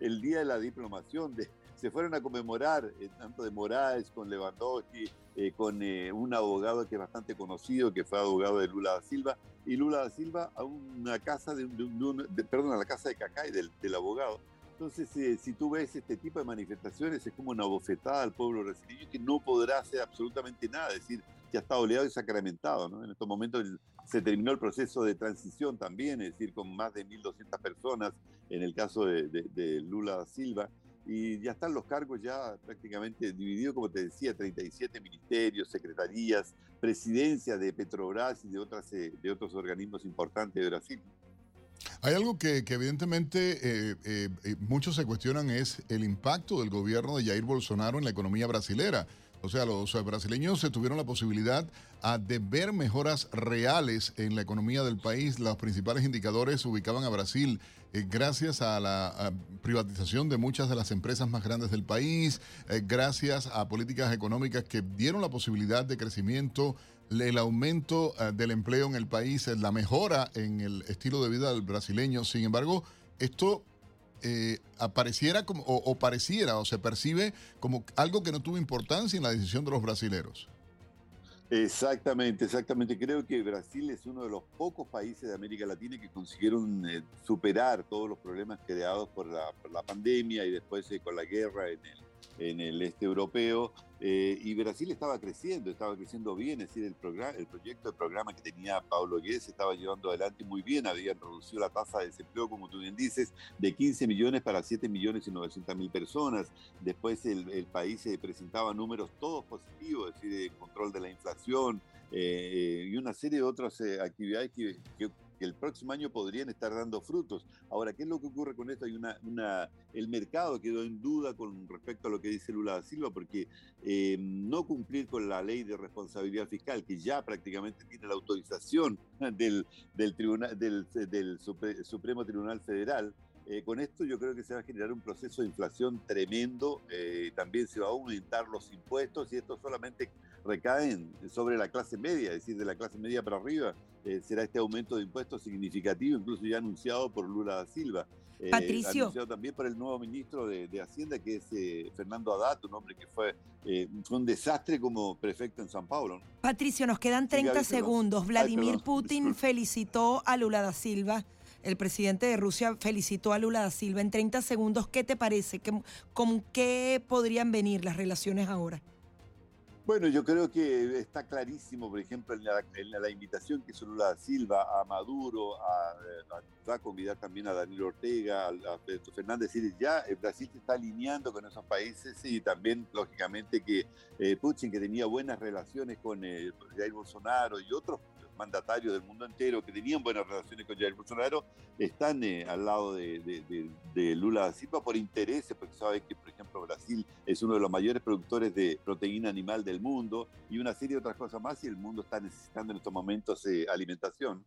el día de la diplomación de, se fueron a conmemorar, eh, tanto de Moraes con Lewandowski, eh, con un abogado que es bastante conocido, que fue abogado de Lula da Silva, y Lula da Silva a una casa de, perdón, a la casa de Cacay del abogado. Entonces, si tú ves este tipo de manifestaciones, es como una bofetada al pueblo brasileño que no podrá hacer absolutamente nada, es decir, ya está oleado y sacramentado. ¿no? En estos momentos se terminó el proceso de transición también, es decir, con más de 1.200 personas en el caso de, Lula da Silva y ya están los cargos ya prácticamente divididos, como te decía, 37 ministerios, secretarías, presidencia de Petrobras y de, otras, eh, de otros organismos importantes de Brasil. Hay algo que, evidentemente eh, eh, muchos se cuestionan es el impacto del gobierno de Jair Bolsonaro en la economía brasilera. O sea, los brasileños se tuvieron la posibilidad ah, de ver mejoras reales en la economía del país. Los principales indicadores ubicaban a Brasil eh, gracias a la privatización de muchas de las empresas más grandes del país, eh, gracias a políticas económicas que dieron la posibilidad de crecimiento, el aumento ah, del empleo en el país, la mejora en el estilo de vida del brasileño. Sin embargo, esto eh, apareciera como, o, pareciera o se percibe como algo que no tuvo importancia en la decisión de los brasileros. Exactamente, exactamente. Creo que Brasil es uno de los pocos países de América Latina que consiguieron eh, superar todos los problemas creados por la, pandemia y después eh, con la guerra en el, en el este europeo. Eh, y Brasil estaba creciendo, estaba creciendo bien, es decir, el, programa, el proyecto, el programa que tenía Pablo Guedes estaba llevando adelante muy bien, habían reducido la tasa de desempleo, como tú bien dices, de 15 millones para 7 millones y 900 mil personas. Después el, país se presentaba números todos positivos, es decir, el control de la inflación, eh, y una serie de otras eh, actividades que, que el próximo año podrían estar dando frutos. Ahora, ¿qué es lo que ocurre con esto? Hay una, una el mercado quedó en duda con respecto a lo que dice Lula da Silva, porque eh, no cumplir con la ley de responsabilidad fiscal, que ya prácticamente tiene la autorización del, del, tribunal, del, Supremo Tribunal Federal, eh, con esto yo creo que se va a generar un proceso de inflación tremendo, eh, también se va a aumentar los impuestos y esto solamente recae sobre la clase media, es decir, de la clase media para arriba. Eh, será este aumento de impuestos significativo, incluso ya anunciado por Lula da Silva. Patricio. Anunciado también por el nuevo ministro de, Hacienda, que es Fernando Haddad, un hombre que fue, un desastre como prefecto en San Paulo. Patricio, nos quedan 30 segundos. Vladimir Putin felicitó a Lula da Silva el presidente de Rusia felicitó a Lula da Silva en 30 segundos. ¿Qué te parece? ¿Con qué podrían venir las relaciones ahora? Bueno, yo creo que está clarísimo, por ejemplo, en la, invitación que hizo Lula Silva a Maduro, a, va a convidar también a Daniel Ortega, a, Pedro Fernández, decir, ya Brasil se está alineando con esos países y también, lógicamente, que eh, Putin, que tenía buenas relaciones con eh, Jair Bolsonaro y otros mandatarios del mundo entero que tenían buenas relaciones con Jair Bolsonaro están eh, al lado de, Lula da Silva por intereses, porque sabe que, por ejemplo, Brasil es uno de los mayores productores de proteína animal del mundo y una serie de otras cosas más y el mundo está necesitando en estos momentos eh, alimentación.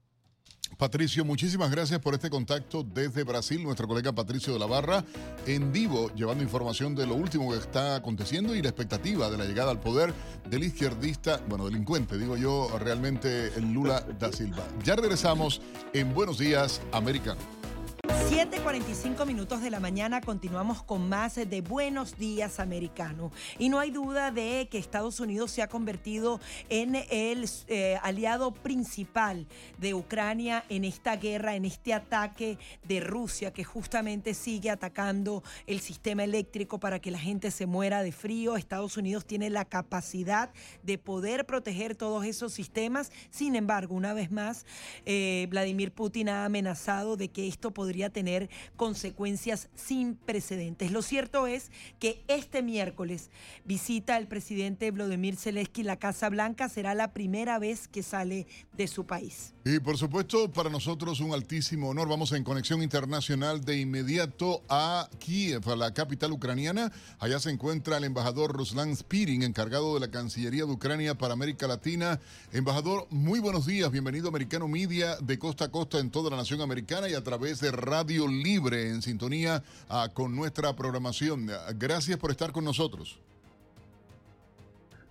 Patricio, muchísimas gracias por este contacto desde Brasil, nuestro colega Patricio de la Barra, en vivo, llevando información de lo último que está aconteciendo y la expectativa de la llegada al poder del izquierdista, bueno, delincuente, digo yo, realmente Lula da Silva. Ya regresamos en Buenos Días, Americano. 7:45 minutos de la mañana continuamos con más de Buenos Días Americano. Y no hay duda de que Estados Unidos se ha convertido en el eh, aliado principal de Ucrania en esta guerra, en este ataque de Rusia que justamente sigue atacando el sistema eléctrico para que la gente se muera de frío. Estados Unidos tiene la capacidad de poder proteger todos esos sistemas. Sin embargo, una vez más, eh, Vladimir Putin ha amenazado de que esto podría tener consecuencias sin precedentes. Lo cierto es que este miércoles visita el presidente Vladimir Zelensky la Casa Blanca. Será la primera vez que sale de su país. Y por supuesto, para nosotros un altísimo honor. Vamos en conexión internacional de inmediato a Kiev, a la capital ucraniana. Allá se encuentra el embajador Ruslan Spirin, encargado de la Cancillería de Ucrania para América Latina. Embajador, muy buenos días. Bienvenido a Americano Media de costa a costa en toda la nación americana y a través de Radio Libre en sintonía ah, con nuestra programación. Gracias por estar con nosotros.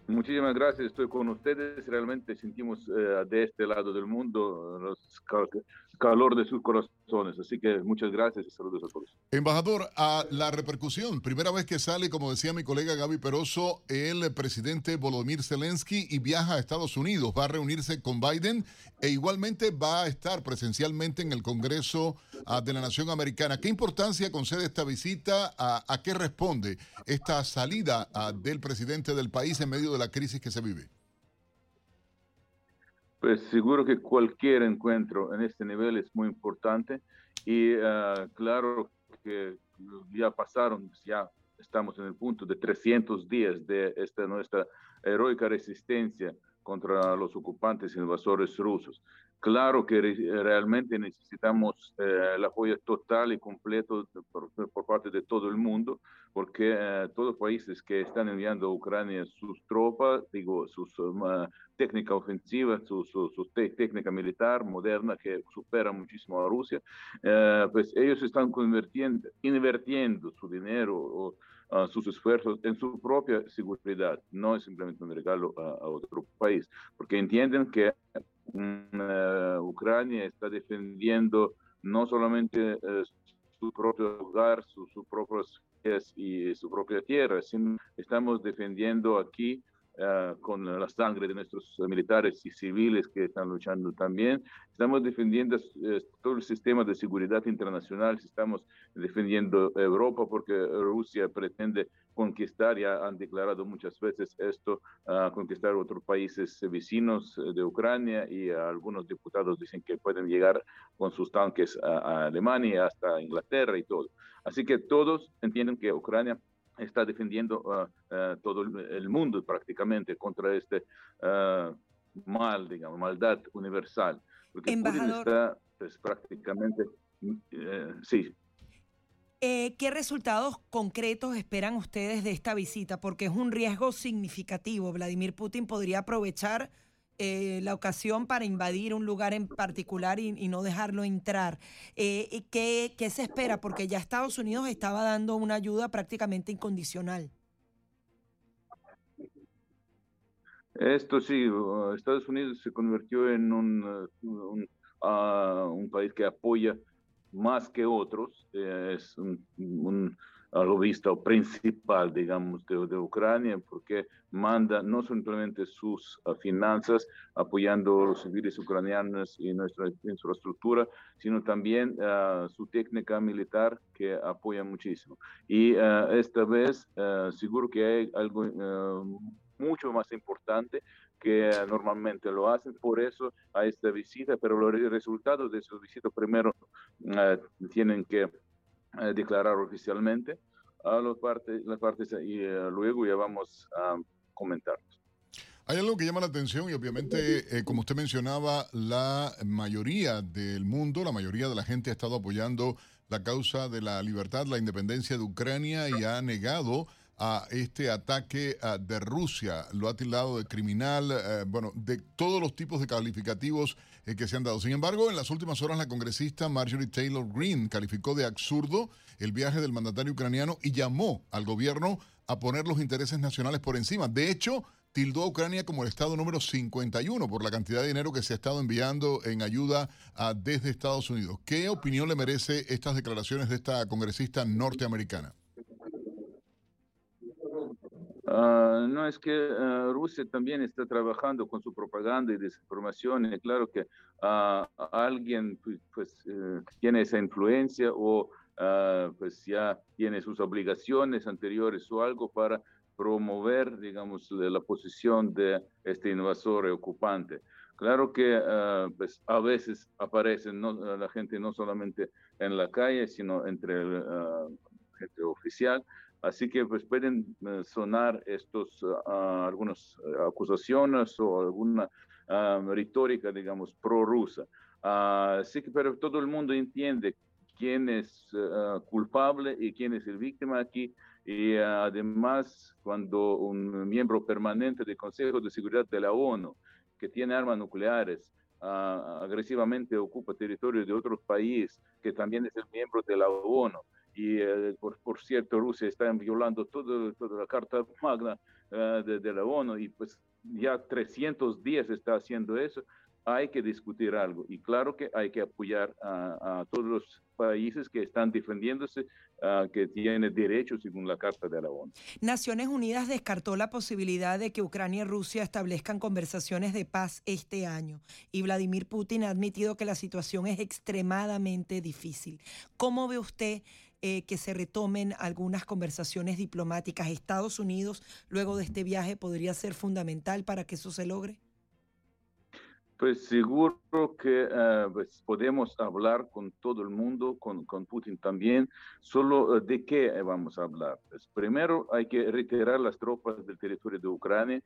Muchísimas gracias, estoy con ustedes. Realmente sentimos eh, de este lado del mundo los calor de sus corazones. Así que muchas gracias y saludos a todos. Embajador, a la repercusión, primera vez que sale, como decía mi colega Gaby Peroso, el presidente Volodymyr Zelensky y viaja a Estados Unidos, va a reunirse con Biden e igualmente va a estar presencialmente en el Congreso ah, de la Nación Americana. ¿Qué importancia concede esta visita? ¿A, qué responde esta salida ah, del presidente del país en medio de la crisis que se vive? Pues seguro que cualquier encuentro en este nivel es muy importante y ah, claro que ya pasaron, ya estamos en el punto de 300 días de esta nuestra heroica resistencia contra los ocupantes invasores rusos. Claro que realmente necesitamos eh, el apoyo total y completo por, parte de todo el mundo, porque eh, todos los países que están enviando a Ucrania sus tropas, digo, sus técnica ofensiva, su, técnica militar moderna que supera muchísimo a Rusia, eh, pues ellos están convirtiendo, invirtiendo su dinero o sus esfuerzos en su propia seguridad, no es simplemente un regalo a, otro país, porque entienden que mm, Ucrania está defendiendo no solamente eh, su propio hogar, sus su propios y su propia tierra, sino estamos defendiendo aquí Ah, con la sangre de nuestros militares y civiles que están luchando también. Estamos defendiendo eh, todo el sistema de seguridad internacional, estamos defendiendo Europa porque Rusia pretende conquistar, ya han declarado muchas veces esto, uh, conquistar otros países vecinos de Ucrania y algunos diputados dicen que pueden llegar con sus tanques a, a Alemania, hasta Inglaterra y todo. Así que todos entienden que Ucrania está defendiendo uh, uh, todo el mundo prácticamente contra este uh, mal, digamos, maldad universal. Porque Embajador, está pues, prácticamente, eh, sí. Eh, ¿Qué resultados concretos esperan ustedes de esta visita? Porque es un riesgo significativo. Vladimir Putin podría aprovechar eh, la ocasión para invadir un lugar en particular y, no dejarlo entrar. Eh, ¿qué, ¿Qué se espera? Porque ya Estados Unidos estaba dando una ayuda prácticamente incondicional. Esto sí, Estados Unidos se convirtió en un, uh, un, uh, un país que apoya más que otros. Eh, es un, un lo visto principal, digamos, de, de, Ucrania, porque manda no simplemente sus uh, finanzas apoyando a los civiles ucranianos y nuestra infraestructura, sino también uh, su técnica militar que apoya muchísimo. Y uh, esta vez seguro que hay algo mucho más importante que normalmente lo hacen, por eso a esta visita, pero los resultados de esa visita primero tienen que eh, declarar oficialmente a las partes, las partes y eh, luego ya vamos a comentar. Hay algo que llama la atención y obviamente, eh, como usted mencionaba, la mayoría del mundo, la mayoría de la gente ha estado apoyando la causa de la libertad, la independencia de Ucrania y ha negado a este ataque de Rusia. Lo ha tildado de criminal, bueno, de todos los tipos de calificativos eh, que se han dado. Sin embargo, en las últimas horas la congresista Marjorie Taylor Greene calificó de absurdo el viaje del mandatario ucraniano y llamó al gobierno a poner los intereses nacionales por encima. De hecho, tildó a Ucrania como el estado número 51 por la cantidad de dinero que se ha estado enviando en ayuda desde Estados Unidos. ¿Qué opinión le merece estas declaraciones de esta congresista norteamericana? Ah, no, es que ah, Rusia también está trabajando con su propaganda y desinformación. Y claro que uh, alguien pues, pues eh, tiene esa influencia o pues ya tiene sus obligaciones anteriores o algo para promover, digamos, la posición de este invasor y ocupante. Claro que pues a veces aparecen la gente no solamente en la calle, sino entre la gente oficial, Así que pues pueden eh, sonar estos uh, algunas eh, acusaciones o alguna retórica, digamos, prorrusa. así que pero todo el mundo entiende quién es culpable y quién es el víctima aquí. Y además, cuando un miembro permanente del Consejo de Seguridad de la ONU, que tiene armas nucleares, agresivamente ocupa territorio de otro país, que también es el miembro de la ONU, y eh, por, por, cierto Rusia está violando todo, toda la Carta Magna eh, de, de, la ONU y pues ya 300 días está haciendo eso, hay que discutir algo y claro que hay que apoyar a, todos los países que están defendiéndose, que tienen derechos según la Carta de la ONU. Naciones Unidas descartó la posibilidad de que Ucrania y Rusia establezcan conversaciones de paz este año y Vladimir Putin ha admitido que la situación es extremadamente difícil. ¿Cómo ve usted? Eh, que se retomen algunas conversaciones diplomáticas. Estados Unidos, luego de este viaje, podría ser fundamental para que eso se logre. Pues seguro que eh, pues podemos hablar con todo el mundo, con, con Putin también. Solo eh, de qué vamos a hablar. Pues primero hay que retirar las tropas del territorio de Ucrania.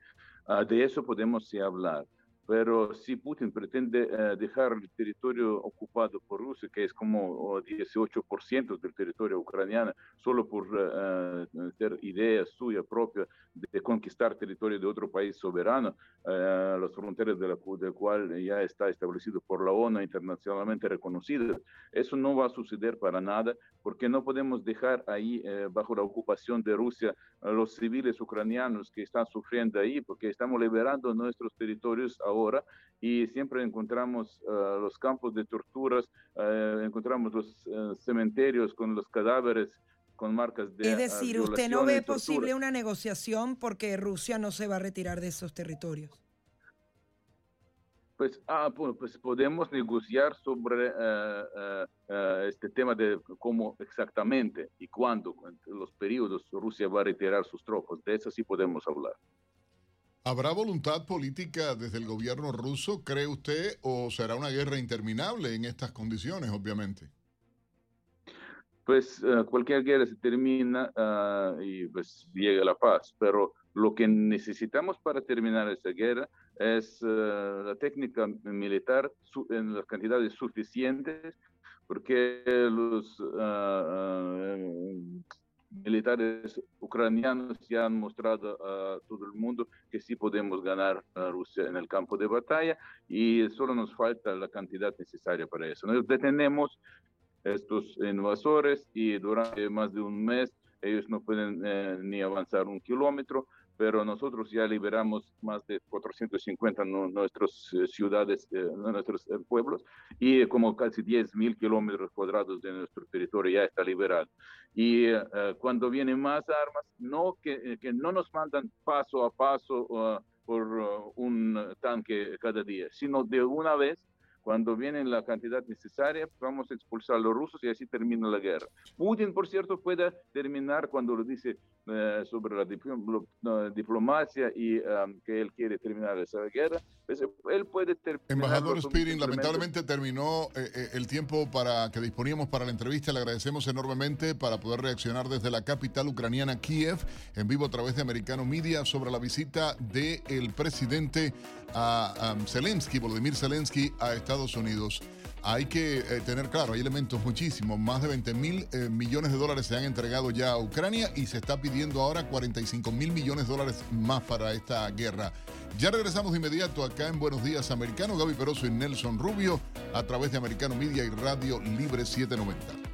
Ah, de eso podemos sí hablar. Pero si Putin pretende eh, dejar el territorio ocupado por Rusia, que es como 18% del territorio ucraniano, solo por uh, tener idea suya propia de conquistar territorio de otro país soberano, las fronteras de del cual ya está establecido por la ONU internacionalmente reconocidas, eso no va a suceder para nada, porque no podemos dejar ahí, bajo la ocupación de Rusia, a los civiles ucranianos que están sufriendo ahí, porque estamos liberando nuestros territorios ahora y siempre encontramos uh, los campos de torturas, uh, encontramos los uh, cementerios con los cadáveres con marcas de Es decir, usted no ve posible una negociación porque Rusia no se va a retirar de esos territorios. Pues, ah, pues podemos negociar sobre este tema de cómo exactamente y cuándo, los periodos, Rusia va a retirar sus tropas. De eso sí podemos hablar. ¿Habrá voluntad política desde el gobierno ruso, cree usted, o será una guerra interminable en estas condiciones, obviamente? Pues uh, cualquier guerra se termina uh, y pues llega la paz, pero lo que necesitamos para terminar esa guerra es uh, la técnica militar en las cantidades suficientes, porque los militares ucranianos ya han mostrado a todo el mundo que sí podemos ganar a Rusia en el campo de batalla y solo nos falta la cantidad necesaria para eso. Nos detenemos estos invasores y durante más de un mes ellos no pueden eh, ni avanzar un kilómetro pero nosotros ya liberamos más de 450 nuestras eh, ciudades, eh, nuestros eh, pueblos, y como casi 10 mil kilómetros cuadrados de nuestro territorio ya está liberado. Y cuando vienen más armas, no que, que, no nos mandan paso a paso por un tanque cada día, sino de una vez cuando viene la cantidad necesaria, vamos a expulsar a los rusos y así termina la guerra. Putin, por cierto, puede terminar cuando lo dice eh, sobre la diplomacia y um, que él quiere terminar esa guerra, pues, él puede terminar. Embajador Spirin, lamentablemente terminó eh, eh, el tiempo para que disponíamos para la entrevista. Le agradecemos enormemente para poder reaccionar desde la capital ucraniana, Kiev, en vivo a través de Americano Media, sobre la visita del presidente a, Zelensky, Volodymyr Zelensky, a Estados Unidos hay que eh, tener claro, hay elementos muchísimos, más de 20 mil eh, millones de dólares se han entregado ya a Ucrania y se está pidiendo ahora 45 mil millones de dólares más para esta guerra. Ya regresamos de inmediato acá en Buenos Días Americano, Gaby Peroso y Nelson Rubio a través de Americano Media y Radio Libre 790.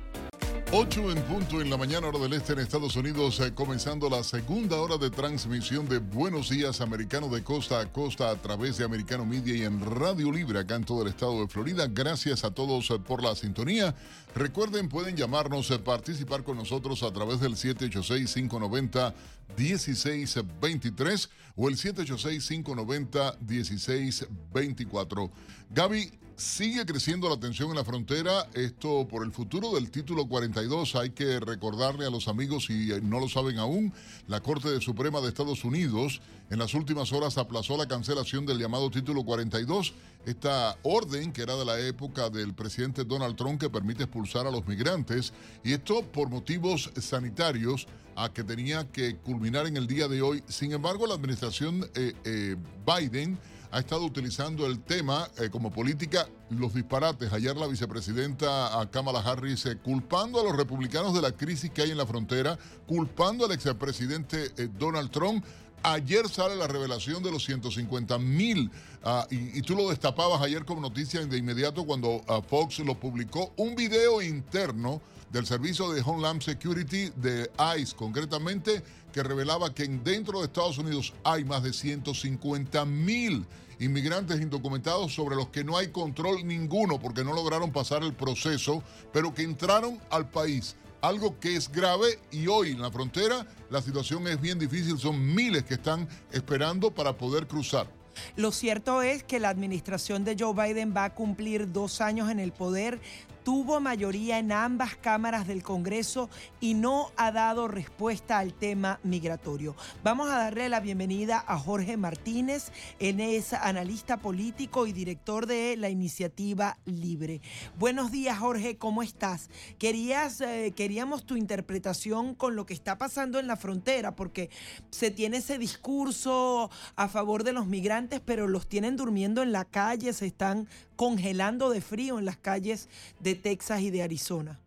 8 en punto en la mañana hora del este en Estados Unidos, eh, comenzando la segunda hora de transmisión de Buenos Días Americano de costa a costa a través de Americano Media y en Radio Libre acá en todo el estado de Florida. Gracias a todos eh, por la sintonía. Recuerden, pueden llamarnos, eh, participar con nosotros a través del 786-590-1623 o el 786-590-1624. Gaby, Sigue creciendo la tensión en la frontera, esto por el futuro del título 42. Hay que recordarle a los amigos, si no lo saben aún, la Corte Suprema de Estados Unidos en las últimas horas aplazó la cancelación del llamado título 42, esta orden que era de la época del presidente Donald Trump que permite expulsar a los migrantes, y esto por motivos sanitarios a que tenía que culminar en el día de hoy. Sin embargo, la administración eh, eh, Biden ha estado utilizando el tema eh, como política, los disparates. Ayer la vicepresidenta Kamala Harris eh, culpando a los republicanos de la crisis que hay en la frontera, culpando al expresidente eh, Donald Trump Ayer sale la revelación de los 150 mil, ah, y, tú lo destapabas ayer como noticia de inmediato cuando ah, Fox lo publicó, un video interno del Servicio de Homeland Security de ICE, concretamente, que revelaba que dentro de Estados Unidos hay más de 150 mil inmigrantes indocumentados sobre los que no hay control ninguno porque no lograron pasar el proceso, pero que entraron al país. Algo que es grave y hoy en la frontera la situación es bien difícil, son miles que están esperando para poder cruzar. Lo cierto es que la administración de Joe Biden va a cumplir dos años en el poder tuvo mayoría en ambas cámaras del Congreso y no ha dado respuesta al tema migratorio. Vamos a darle la bienvenida a Jorge Martínez, él es analista político y director de la iniciativa Libre. Buenos días Jorge, ¿cómo estás? Eh, queríamos tu interpretación con lo que está pasando en la frontera, porque se tiene ese discurso a favor de los migrantes, pero los tienen durmiendo en la calle, se están congelando de frío en las calles de Texas y de Arizona.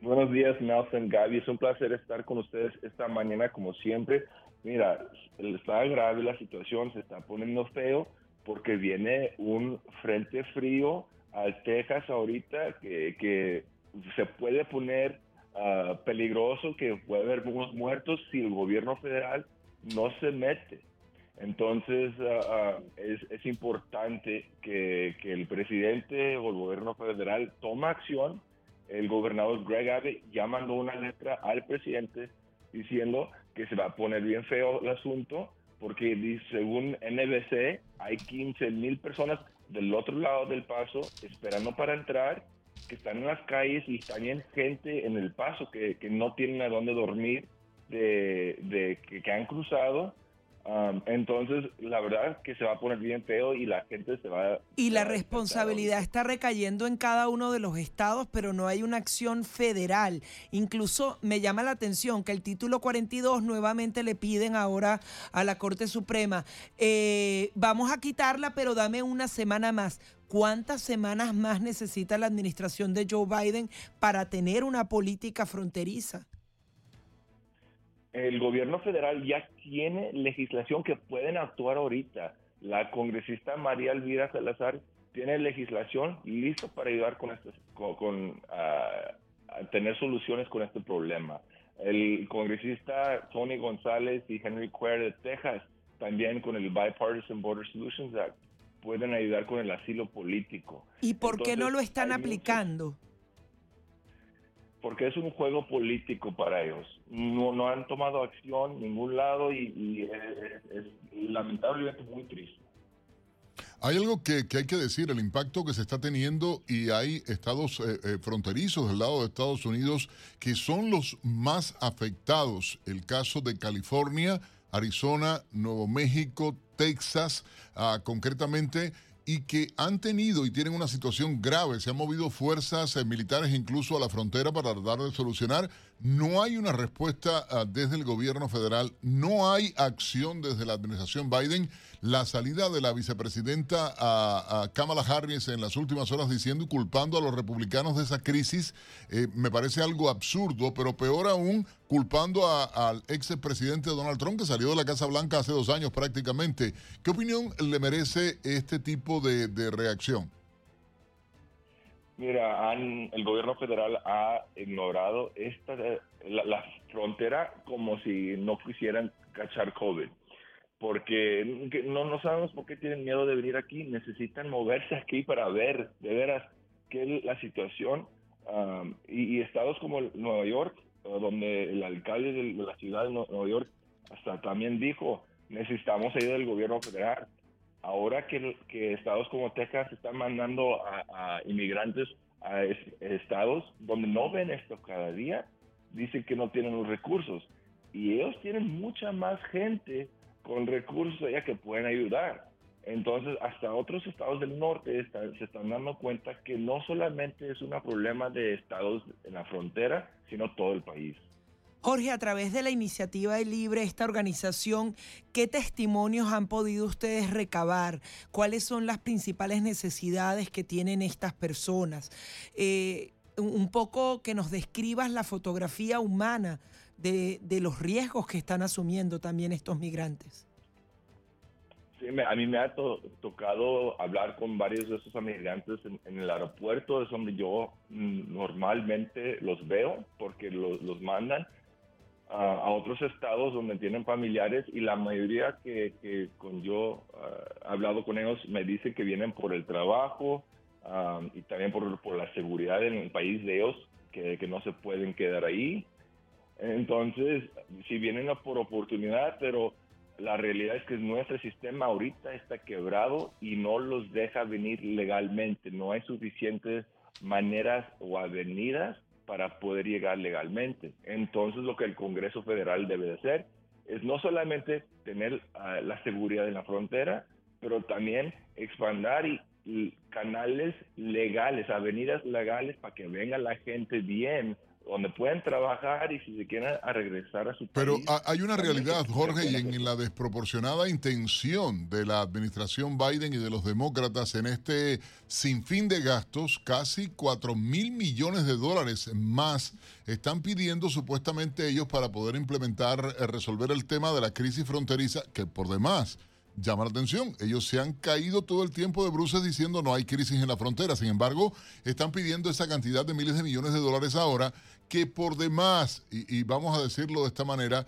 Buenos días, Nelson, Gaby. Es un placer estar con ustedes esta mañana, como siempre. Mira, está grave la situación, se está poniendo feo porque viene un frente frío al Texas ahorita que, se puede poner ah, peligroso, que puede haber muertos si el gobierno federal no se mete. Entonces, ah, ah, es, importante que, el presidente o el gobierno federal tome acción. El gobernador Greg Abbott ya mandó una letra al presidente diciendo que se va a poner bien feo el asunto porque según NBC hay 15 mil personas del otro lado del paso esperando para entrar, que están en las calles y también gente en el paso que, no tienen a dónde dormir, de, que han cruzado entonces, la verdad es que se va a poner bien feo y la gente se va Y la responsabilidad está recayendo en cada uno de los estados, pero no hay una acción federal. Incluso me llama la atención que el título 42 nuevamente le piden ahora a la Corte Suprema, eh, vamos a quitarla, pero dame una semana más. ¿Cuántas semanas más necesita la administración de Joe Biden para tener una política fronteriza? El gobierno federal ya tiene legislación que pueden actuar ahorita. La congresista María Elvira Salazar tiene legislación listo para ayudar con, este, con, a, tener soluciones con este problema. El congresista Tony González y Henry Quer de Texas, también con el Bipartisan Border Solutions Act, pueden ayudar con el asilo político. ¿Y por qué no lo están aplicando? Porque es un juego político para ellos. No, han tomado acción ningún lado y, es, lamentablemente muy triste. Hay algo que, hay que decir, el impacto que se está teniendo y hay estados eh, eh, fronterizos del lado de Estados Unidos que son los más afectados. El caso de California, Arizona, Nuevo México, Texas, ah, concretamente y que han tenido y tienen una situación grave. Se han movido fuerzas eh, militares incluso a la frontera para tratar de solucionar. No hay una respuesta ah, desde el gobierno federal, no hay acción desde la administración Biden. La salida de la vicepresidenta a, Kamala Harris en las últimas horas diciendo y culpando a los republicanos de esa crisis eh, me parece algo absurdo, pero peor aún culpando al ex presidente Donald Trump que salió de la Casa Blanca hace dos años prácticamente. ¿Qué opinión le merece este tipo de, reacción? Mira, el gobierno federal ha ignorado esta, la, la, frontera como si no quisieran cachar COVID porque no, no sabemos por qué tienen miedo de venir aquí, necesitan moverse aquí para ver de veras qué es la situación. y, estados como Nueva York, donde el alcalde de la ciudad de Nueva York hasta también dijo, necesitamos ayuda del gobierno federal. Ahora que, estados como Texas están mandando a, inmigrantes a estados donde no ven esto cada día, dicen que no tienen los recursos. Y ellos tienen mucha más gente con recursos allá que pueden ayudar. Entonces, hasta otros estados del norte se están dando cuenta que no solamente es un problema de estados en la frontera, sino todo el país. Jorge, a través de la iniciativa de Libre, esta organización, ¿qué testimonios han podido ustedes recabar? ¿Cuáles son las principales necesidades que tienen estas personas? Eh, un poco que nos describas la fotografía humana de, los riesgos que están asumiendo también estos migrantes. Sí, a mí me ha tocado hablar con varios de esos migrantes en, el aeropuerto, es donde yo mm, normalmente los veo porque los mandan a, otros estados donde tienen familiares y la mayoría que, con yo he hablado con ellos me dicen que vienen por el trabajo y también por, por, la seguridad en el país de ellos, que, que no se pueden quedar ahí. Entonces, si vienen por oportunidad, pero la realidad es que nuestro sistema ahorita está quebrado y no los deja venir legalmente. No hay suficientes maneras o avenidas para poder llegar legalmente. Entonces lo que el Congreso Federal debe de hacer es no solamente tener ah, la seguridad en la frontera, pero también expandir y, canales legales, avenidas legales para que venga la gente bien donde pueden trabajar y si se quieren a regresar a su país. Pero hay una realidad, Jorge, y en la desproporcionada intención de la administración Biden y de los demócratas en este sinfín de gastos, casi 4 mil millones de dólares más están pidiendo supuestamente ellos para poder implementar, eh, resolver el tema de la crisis fronteriza, que por demás llama la atención. Ellos se han caído todo el tiempo de bruces diciendo no hay crisis en la frontera. Sin embargo, están pidiendo esa cantidad de miles de millones de dólares ahora que por demás, y, vamos a decirlo de esta manera,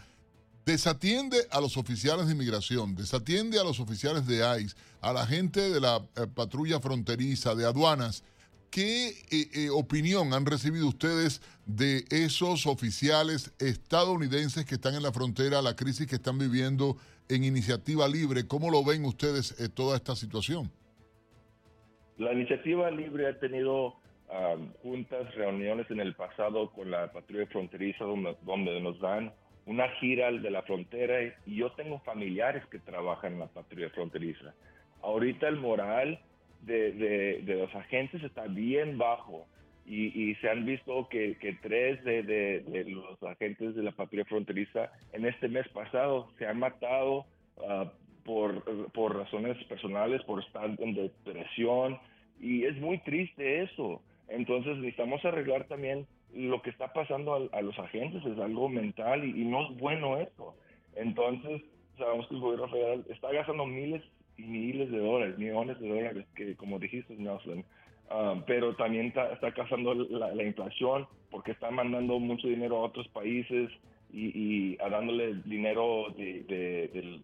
desatiende a los oficiales de inmigración, desatiende a los oficiales de ICE, a la gente de la eh, patrulla fronteriza, de aduanas. ¿Qué eh, eh, opinión han recibido ustedes de esos oficiales estadounidenses que están en la frontera, la crisis que están viviendo en iniciativa libre? ¿Cómo lo ven ustedes toda esta situación? La iniciativa libre ha tenido juntas, reuniones en el pasado con la patrulla fronteriza donde, nos dan una gira de la frontera y yo tengo familiares que trabajan en la patrulla fronteriza. Ahorita el moral de, los agentes está bien bajo y, se han visto que, tres de, los agentes de la patrulla fronteriza en este mes pasado se han matado ah, por, por razones personales, por estar en depresión y es muy triste eso. Entonces necesitamos arreglar también lo que está pasando a, los agentes, es algo mental y, no es bueno eso. Entonces sabemos que el gobierno federal está gastando miles y miles de dólares, millones de dólares, que como dijiste, Nelson, um, pero también está, está causando la, inflación porque está mandando mucho dinero a otros países y, a dándole dinero de, de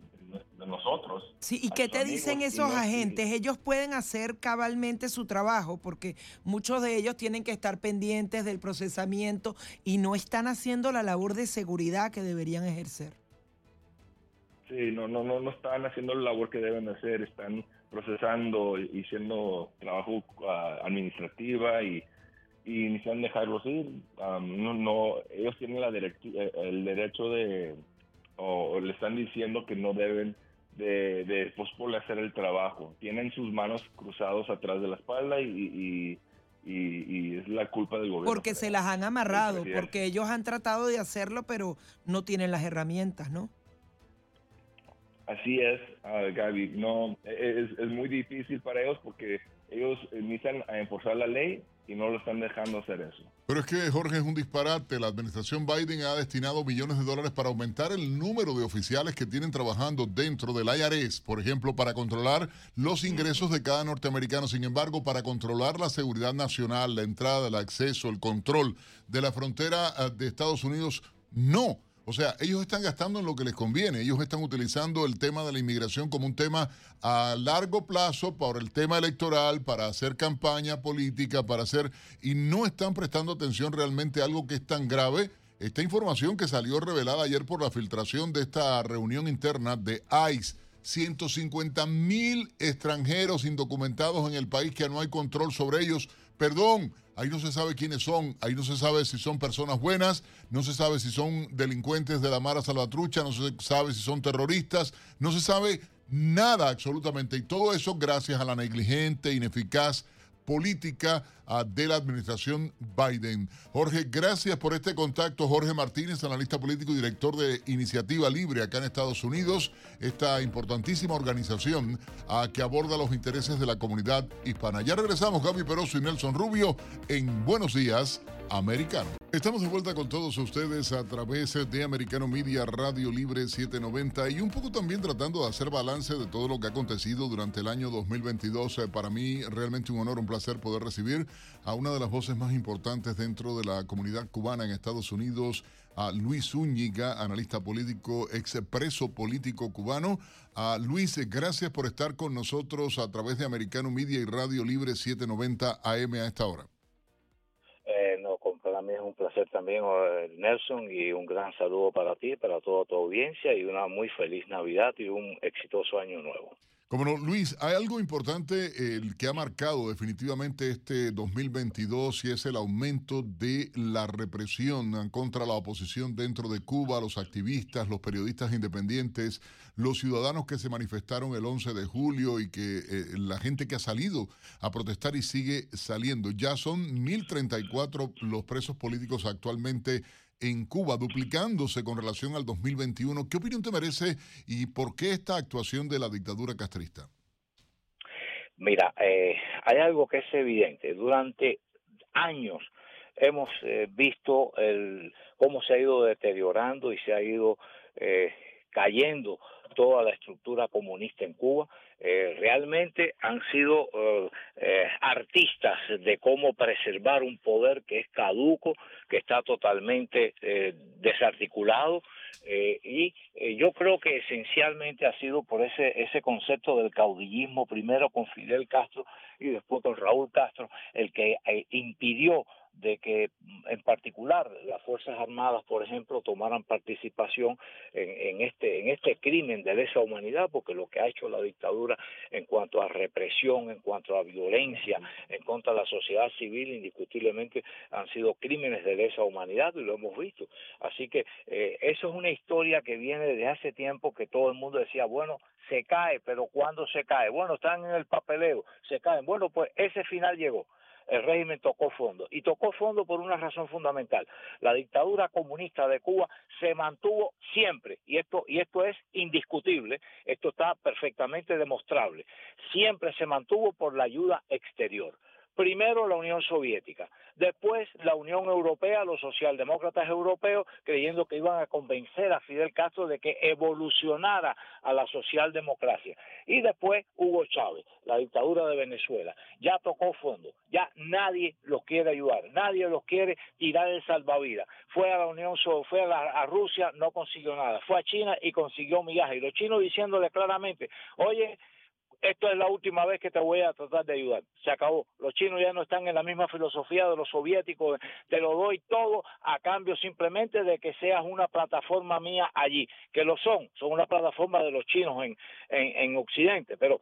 nosotros. Sí, ¿y qué te dicen esos agentes? Ellos pueden hacer cabalmente su trabajo porque muchos de ellos tienen que estar pendientes del procesamiento y no están haciendo la labor de seguridad que deberían ejercer. Sí, no, no, no, no están haciendo la labor que deben hacer, están procesando y haciendo trabajo uh, administrativa y, y necesitan dejarlos ir. no, no, ellos tienen la eh, el derecho de o, le están diciendo que no deben de, de hacer el trabajo. Tienen sus manos cruzados atrás de la espalda y, y, es la culpa del gobierno. Porque se las han amarrado, porque ellos han tratado de hacerlo, pero no tienen las herramientas, ¿no? Así es, uh, Gaby. No, es, es, muy difícil para ellos porque ellos necesitan enforzar la ley y no lo están dejando hacer eso. Pero es que, Jorge, es un disparate. La administración Biden ha destinado millones de dólares para aumentar el número de oficiales que tienen trabajando dentro del IRS, por ejemplo, para controlar los ingresos de cada norteamericano. Sin embargo, para controlar la seguridad nacional, la entrada, el acceso, el control de la frontera eh, de Estados Unidos, no. O sea, ellos están gastando en lo que les conviene. Ellos están utilizando el tema de la inmigración como un tema a largo plazo por el tema electoral, para hacer campaña política, para hacer... Y no están prestando atención realmente a algo que es tan grave. Esta información que salió revelada ayer por la filtración de esta reunión interna de ICE. 150 mil extranjeros indocumentados en el país que no hay control sobre ellos. Perdón, Ahí no se sabe quiénes son, ahí no se sabe si son personas buenas, no se sabe si son delincuentes de la Mara Salvatrucha, no se sabe si son terroristas, no se sabe nada absolutamente. Y todo eso gracias a la negligente, ineficaz política ah, de la administración Biden. Jorge, gracias por este contacto. Jorge Martínez, analista político y director de Iniciativa Libre acá en Estados Unidos, esta importantísima organización uh, que aborda los intereses de la comunidad hispana. Ya regresamos, Gaby Peroso y Nelson Rubio, en Buenos Días, Americano. Estamos de vuelta con todos ustedes a través de Americano Media Radio Libre 790 y un poco también tratando de hacer balance de todo lo que ha acontecido durante el año 2022. Eh, para mí realmente un honor, un placer poder recibir a una de las voces más importantes dentro de la comunidad cubana en Estados Unidos, a Luis Zúñiga, analista político, expreso político cubano. Luis, gracias por estar con nosotros a través de Americano Media y Radio Libre 790 AM a esta hora. También, eh, Nelson, y un gran saludo para ti, para toda tu audiencia, y una muy feliz Navidad y un exitoso año nuevo. Como no, Luis, hay algo importante el que ha marcado definitivamente este 2022 y es el aumento de la represión contra la oposición dentro de Cuba, los activistas, los periodistas independientes, los ciudadanos que se manifestaron el 11 de julio y que eh, la gente que ha salido a protestar y sigue saliendo. Ya son 1034 los presos políticos actualmente en Cuba, duplicándose con relación al 2021. ¿Qué opinión te merece y por qué esta actuación de la dictadura castrista? Mira, eh, hay algo que es evidente. Durante años hemos eh, visto el, cómo se ha ido deteriorando y se ha ido eh, cayendo toda la estructura comunista en Cuba. Eh, realmente han sido eh, eh, artistas de cómo preservar un poder que es caduco, que está totalmente desarticulado y yo creo que esencialmente ha sido por ese ese concepto del caudillismo primero con Fidel Castro y después con Raúl Castro el que impidió de que en particular las fuerzas armadas por ejemplo tomaran participación en, este en este crimen de lesa humanidad porque lo que ha hecho la dictadura en cuanto a represión en cuanto a violencia en contra de la sociedad civil indiscutiblemente han sido crímenes de lesa humanidad y lo hemos visto. Así que eh, eso es una historia que viene desde hace tiempo que todo el mundo decía bueno se cae pero cuando se cae bueno están en el papeleo se caen. Bueno pues ese final llegó el régimen tocó fondo. Y tocó fondo por una razón fundamental. La dictadura comunista de Cuba se mantuvo siempre, y esto, y esto es indiscutible, esto está perfectamente demostrable, siempre se mantuvo por la ayuda exterior. Primero la Unión Soviética, después la Unión Europea, los socialdemócratas europeos, creyendo que iban a convencer a Fidel Castro de que evolucionara a la socialdemocracia. Y después Hugo Chávez, la dictadura de Venezuela. Ya tocó fondo, ya nadie los quiere ayudar, nadie los quiere tirar el salvavidas. Fue a la Unión fue a, a Rusia, no consiguió nada. Fue a China y consiguió migajas. Y los chinos diciéndole claramente, oye, esto es la última vez que te voy a tratar de ayudar. Se acabó. Los chinos ya no están en la misma filosofía de los soviéticos. Te lo doy todo a cambio simplemente de que seas una plataforma mía allí. Que lo son. Son una plataforma de los chinos en, en, en Occidente. Pero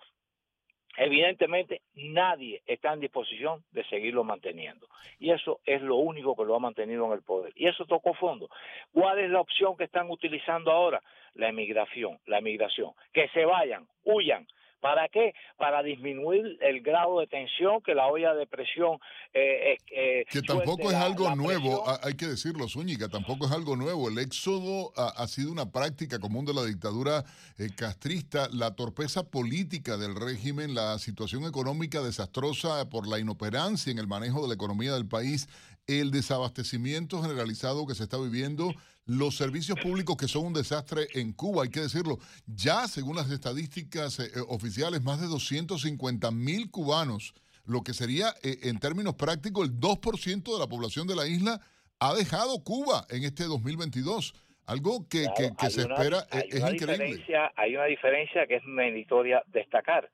evidentemente nadie está en disposición de seguirlo manteniendo. Y eso es lo único que lo ha mantenido en el poder. Y eso tocó fondo. ¿Cuál es la opción que están utilizando ahora? La emigración, la emigración. Que se vayan, huyan, ¿Para qué? Para disminuir el grado de tensión que la olla de presión... Eh, eh, que tampoco es algo nuevo, hay que decirlo, Zúñiga, tampoco es algo nuevo. El éxodo ha, sido una práctica común de la dictadura eh, castrista, la torpeza política del régimen, la situación económica desastrosa por la inoperancia en el manejo de la economía del país, el desabastecimiento generalizado que se está viviendo los servicios públicos que son un desastre en Cuba, hay que decirlo. Ya, según las estadísticas eh, eh, oficiales, más de 250 mil cubanos, lo que sería eh, en términos prácticos el 2% de la población de la isla, ha dejado Cuba en este 2022. Algo que, que, se espera es increíble. Hay una diferencia que es meritoria destacar.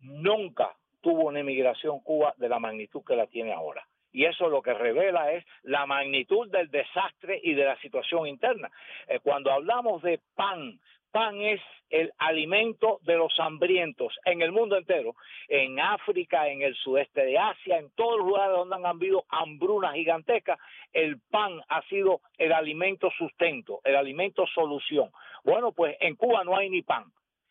Nunca tuvo una emigración Cuba de la magnitud que la tiene ahora y eso lo que revela es la magnitud del desastre y de la situación interna. Eh, cuando hablamos de pan, pan es el alimento de los hambrientos en el mundo entero, en África, en el sudeste de Asia, en todos los lugares donde han habido hambrunas gigantescas, el pan ha sido el alimento sustento, el alimento solución. Bueno, pues en Cuba no hay ni pan.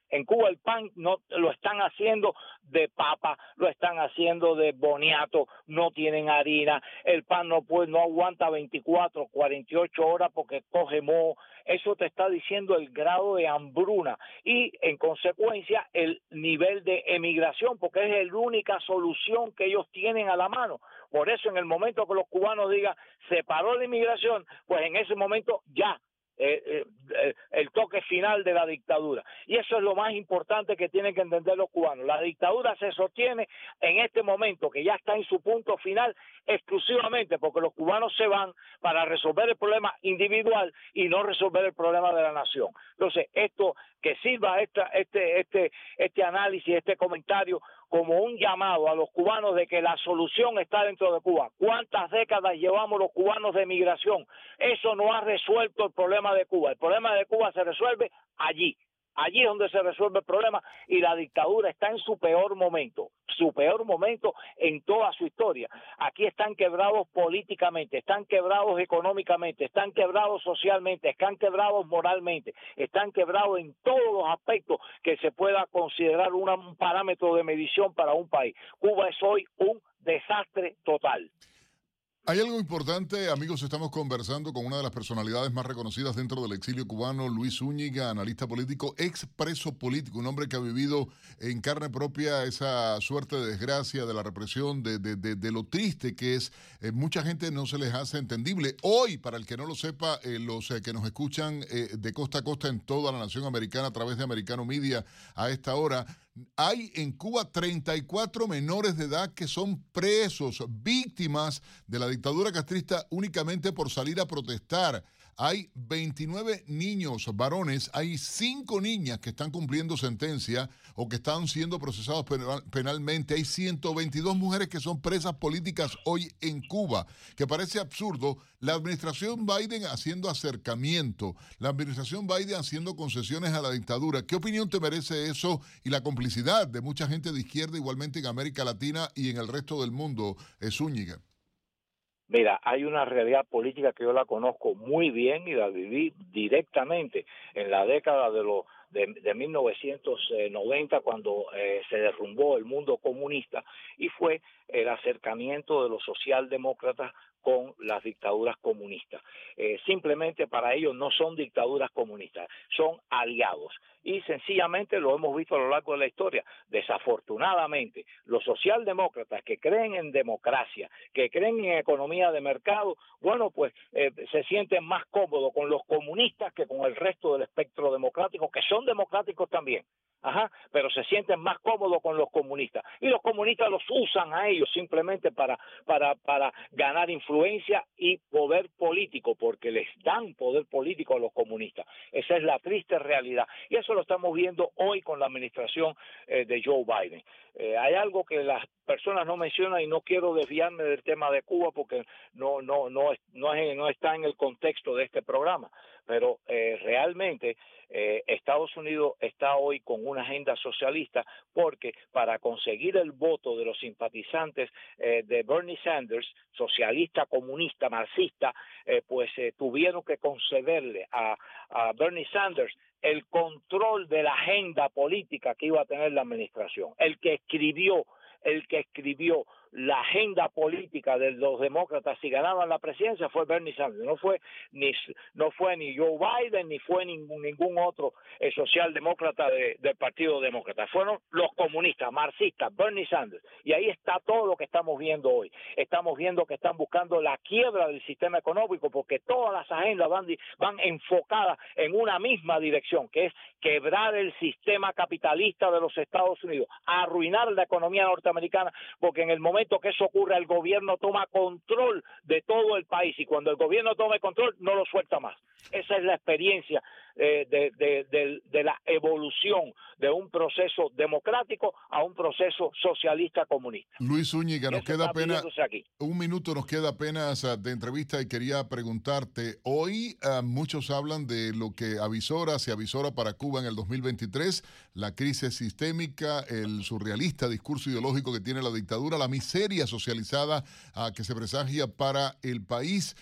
En Cuba el pan no lo están haciendo de papa, lo están haciendo de boniato, no tienen harina, el pan no puede, no aguanta 24, 48 horas porque coge moho. Eso te está diciendo el grado de hambruna y en consecuencia el nivel de emigración, porque es la única solución que ellos tienen a la mano. Por eso en el momento que los cubanos digan se paró la inmigración, pues en ese momento ya eh, eh, eh, el toque final de la dictadura. Y eso es lo más importante que tienen que entender los cubanos. La dictadura se sostiene en este momento, que ya está en su punto final, exclusivamente porque los cubanos se van para resolver el problema individual y no resolver el problema de la nación. Entonces, esto que sirva esta, este, este, este análisis, este comentario como un llamado a los cubanos de que la solución está dentro de Cuba. ¿Cuántas décadas llevamos los cubanos de migración? Eso no ha resuelto el problema de Cuba. El problema de Cuba se resuelve allí, Allí es donde se resuelve el problema y la dictadura está en su peor momento, su peor momento en toda su historia. Aquí están quebrados políticamente, están quebrados económicamente, están quebrados socialmente, están quebrados moralmente, están quebrados en todos los aspectos que se pueda considerar un parámetro de medición para un país. Cuba es hoy un desastre total. Hay algo importante, amigos, estamos conversando con una de las personalidades más reconocidas dentro del exilio cubano, Luis Zúñiga, analista político, expreso político, un hombre que ha vivido en carne propia esa suerte de desgracia, de la represión, de, de, lo triste que es. Eh, mucha gente no se les hace entendible. Hoy, para el que no lo sepa, eh, los eh, que nos escuchan de costa a costa en toda la nación americana a través de Americano Media a esta hora, hay en Cuba 34 menores de edad que son presos, víctimas de la dictadura castrista únicamente por salir a protestar. Hay 29 niños varones, hay 5 niñas que están cumpliendo sentencia o que están siendo procesados penalmente. Hay 122 mujeres que son presas políticas hoy en Cuba, que parece absurdo. La administración Biden haciendo acercamiento, la administración Biden haciendo concesiones a la dictadura. ¿Qué opinión te merece eso y la complicidad de mucha gente de izquierda igualmente en América Latina y en el resto del mundo, Zúñiga? Mira, hay una realidad política que yo la conozco muy bien y la viví directamente en la década de los de, de 1990 cuando eh, se derrumbó el mundo comunista y fue el acercamiento de los socialdemócratas con las dictaduras comunistas. Eh, simplemente para ellos no son dictaduras comunistas, son aliados. Y sencillamente lo hemos visto a lo largo de la historia. Desafortunadamente, los socialdemócratas que creen en democracia, que creen en economía de mercado, bueno, pues eh, se sienten más cómodos con los comunistas que con el resto del espectro democrático, que son democráticos también. Ajá, pero se sienten más cómodos con los comunistas. Y los comunistas los usan a ellos simplemente para, para, para ganar influencia y poder político, porque les dan poder político a los comunistas. Esa es la triste realidad. Y eso lo estamos viendo hoy con la administración eh, de Joe Biden. Eh, hay algo que las personas no mencionan y no quiero desviarme del tema de Cuba porque no, no, no, no, no está en el contexto de este programa, pero eh, realmente eh, Estados Unidos está hoy con una agenda socialista porque para conseguir el voto de los simpatizantes eh, de Bernie Sanders, socialista, comunista, marxista, eh, pues tuvieron que concederle a, a Bernie Sanders el control de la agenda política que iba a tener la administración. El que escribió, el que escribió la agenda política de los demócratas si ganaban la presidencia fue Bernie Sanders, no fue ni no fue ni Joe Biden ni fue ningún ningún otro eh, socialdemócrata del Partido Demócrata, fueron los comunistas, marxistas, Bernie Sanders, y ahí está todo lo que estamos viendo hoy. Estamos viendo que están buscando la quiebra del sistema económico porque todas las agendas van van enfocadas en una misma dirección, que es quebrar el sistema capitalista de los Estados Unidos, arruinar la economía norteamericana, porque en el momento que eso ocurre, el gobierno toma control de todo el país y cuando el gobierno tome control no lo suelta más. Esa es la experiencia eh, de, la evolución de un proceso democrático a un proceso socialista comunista. Luis Zúñiga, nos queda apenas un minuto, nos queda apenas ah, de entrevista y quería preguntarte, hoy ah, muchos hablan de lo que avisora, se avisora para Cuba en el 2023, la crisis sistémica, el surrealista discurso ideológico que tiene la dictadura, la miseria socializada ah, que se presagia para el país.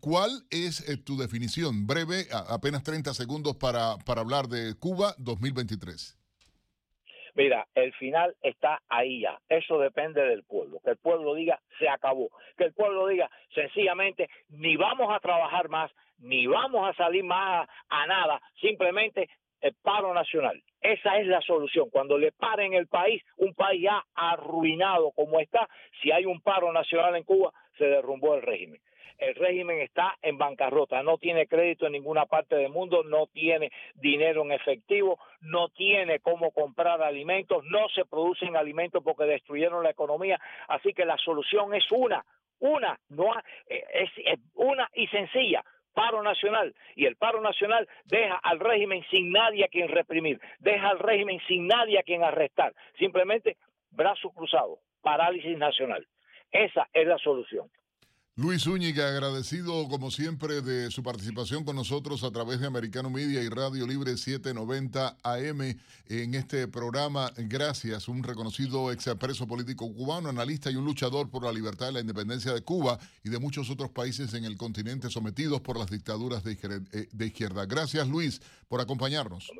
¿Cuál es eh, tu definición? Breve, apenas 30 segundos para, para hablar de Cuba 2023. Mira, el final está ahí ya. Eso depende del pueblo. Que el pueblo diga, se acabó. Que el pueblo diga, sencillamente, ni vamos a trabajar más, ni vamos a salir más a, nada. Simplemente el paro nacional. Esa es la solución. Cuando le paren el país, un país ya arruinado como está, si hay un paro nacional en Cuba, se derrumbó el régimen el régimen está en bancarrota, no tiene crédito en ninguna parte del mundo, no tiene dinero en efectivo, no tiene cómo comprar alimentos, no se producen alimentos porque destruyeron la economía, así que la solución es una, una, no eh, es, una y sencilla, paro nacional y el paro nacional deja al régimen sin nadie a quien reprimir, deja al régimen sin nadie a quien arrestar, simplemente brazo cruzado, parálisis nacional. Esa es la solución. Luis Zúñiga, agradecido como siempre de su participación con nosotros a través de Americano Media y Radio Libre 790 AM en este programa. Gracias, un reconocido expreso político cubano, analista y un luchador por la libertad y la independencia de Cuba y de muchos otros países en el continente sometidos por las dictaduras de eh, izquierda. Gracias, Luis, por acompañarnos.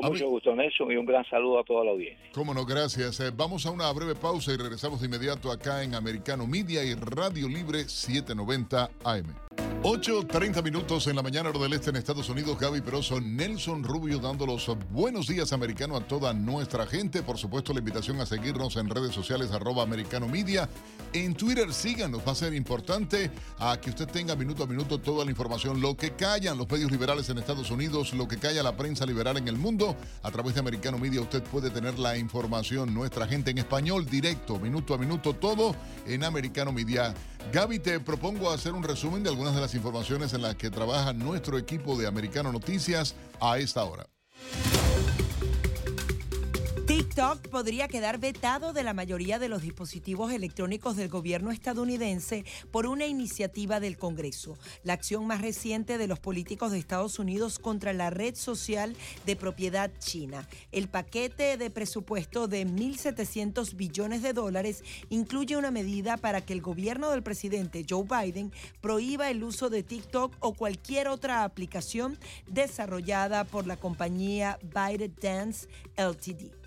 Con mucho gusto, Nelson, y un gran saludo a toda la audiencia. Cómo no, gracias. Eh, vamos a una breve pausa y regresamos de inmediato acá en Americano Media y Radio Libre 790 AM. 8.30 minutos en la mañana del este en Estados Unidos. Gaby Peroso, Nelson Rubio dando los buenos días americano a toda nuestra gente. Por supuesto, la invitación a seguirnos en redes sociales arroba americano media. En Twitter síganos, va a ser importante a que usted tenga minuto a minuto toda la información. Lo que callan los medios liberales en Estados Unidos, lo que calla la prensa liberal en el mundo. A través de Americano Media usted puede tener la información. Nuestra gente en español directo, minuto a minuto, todo en Americano Media. Gaby, te propongo hacer un resumen de algunas de las informaciones en las que trabaja nuestro equipo de Americano Noticias a esta hora. TikTok podría quedar vetado de la mayoría de los dispositivos electrónicos del gobierno estadounidense por una iniciativa del Congreso, la acción más reciente de los políticos de Estados Unidos contra la red social de propiedad china. El paquete de presupuesto de 1.700 billones de dólares incluye una medida para que el gobierno del presidente Joe Biden prohíba el uso de TikTok o cualquier otra aplicación desarrollada por la compañía ByteDance Ltd.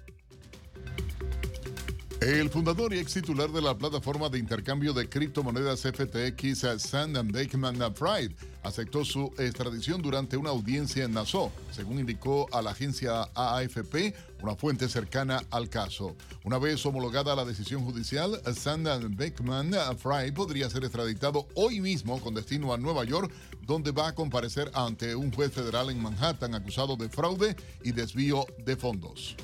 El fundador y ex titular de la plataforma de intercambio de criptomonedas FTX, Sam Bankman Fried, aceptó su extradición durante una audiencia en Nassau, según indicó a la agencia AAFP, una fuente cercana al caso. Una vez homologada la decisión judicial, Sam Bankman Fried podría ser extraditado hoy mismo con destino a Nueva York, donde va a comparecer ante un juez federal en Manhattan acusado de fraude y desvío de fondos.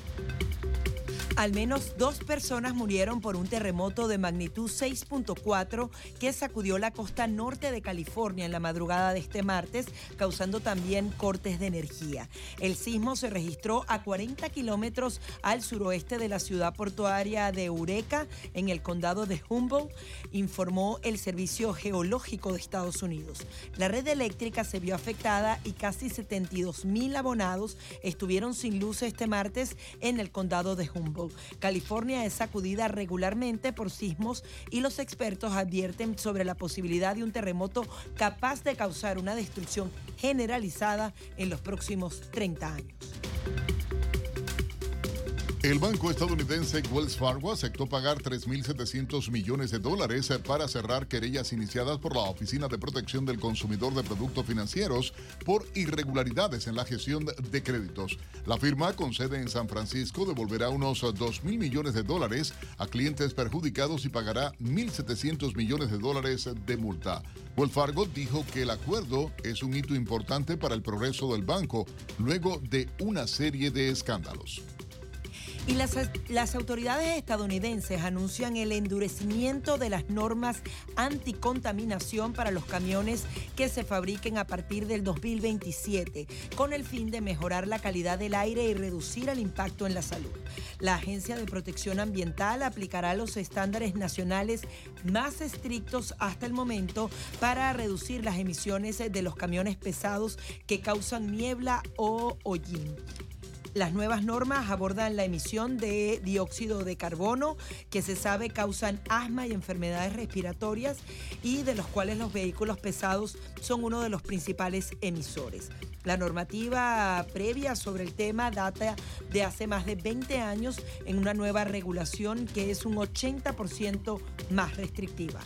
Al menos dos personas murieron por un terremoto de magnitud 6.4 que sacudió la costa norte de California en la madrugada de este martes, causando también cortes de energía. El sismo se registró a 40 kilómetros al suroeste de la ciudad portuaria de Eureka, en el condado de Humboldt, informó el Servicio Geológico de Estados Unidos. La red eléctrica se vio afectada y casi 72 mil abonados estuvieron sin luz este martes en el condado de Humboldt. California es sacudida regularmente por sismos y los expertos advierten sobre la posibilidad de un terremoto capaz de causar una destrucción generalizada en los próximos 30 años. El banco estadounidense Wells Fargo aceptó pagar 3.700 millones de dólares para cerrar querellas iniciadas por la Oficina de Protección del Consumidor de Productos Financieros por irregularidades en la gestión de créditos. La firma, con sede en San Francisco, devolverá unos 2.000 millones de dólares a clientes perjudicados y pagará 1.700 millones de dólares de multa. Wells Fargo dijo que el acuerdo es un hito importante para el progreso del banco luego de una serie de escándalos. Y las, las, autoridades estadounidenses anuncian el endurecimiento de las normas anticontaminación para los camiones que se fabriquen a partir del 2027, con el fin de mejorar la calidad del aire y reducir el impacto en la salud. La Agencia de Protección Ambiental aplicará los estándares nacionales más estrictos hasta el momento para reducir las emisiones de los camiones pesados que causan niebla o hollín. Las nuevas normas abordan la emisión de dióxido de carbono, que se sabe causan asma y enfermedades respiratorias y de los cuales los vehículos pesados son uno de los principales emisores. La normativa previa sobre el tema data de hace más de 20 años en una nueva regulación que es un 80% más restrictiva.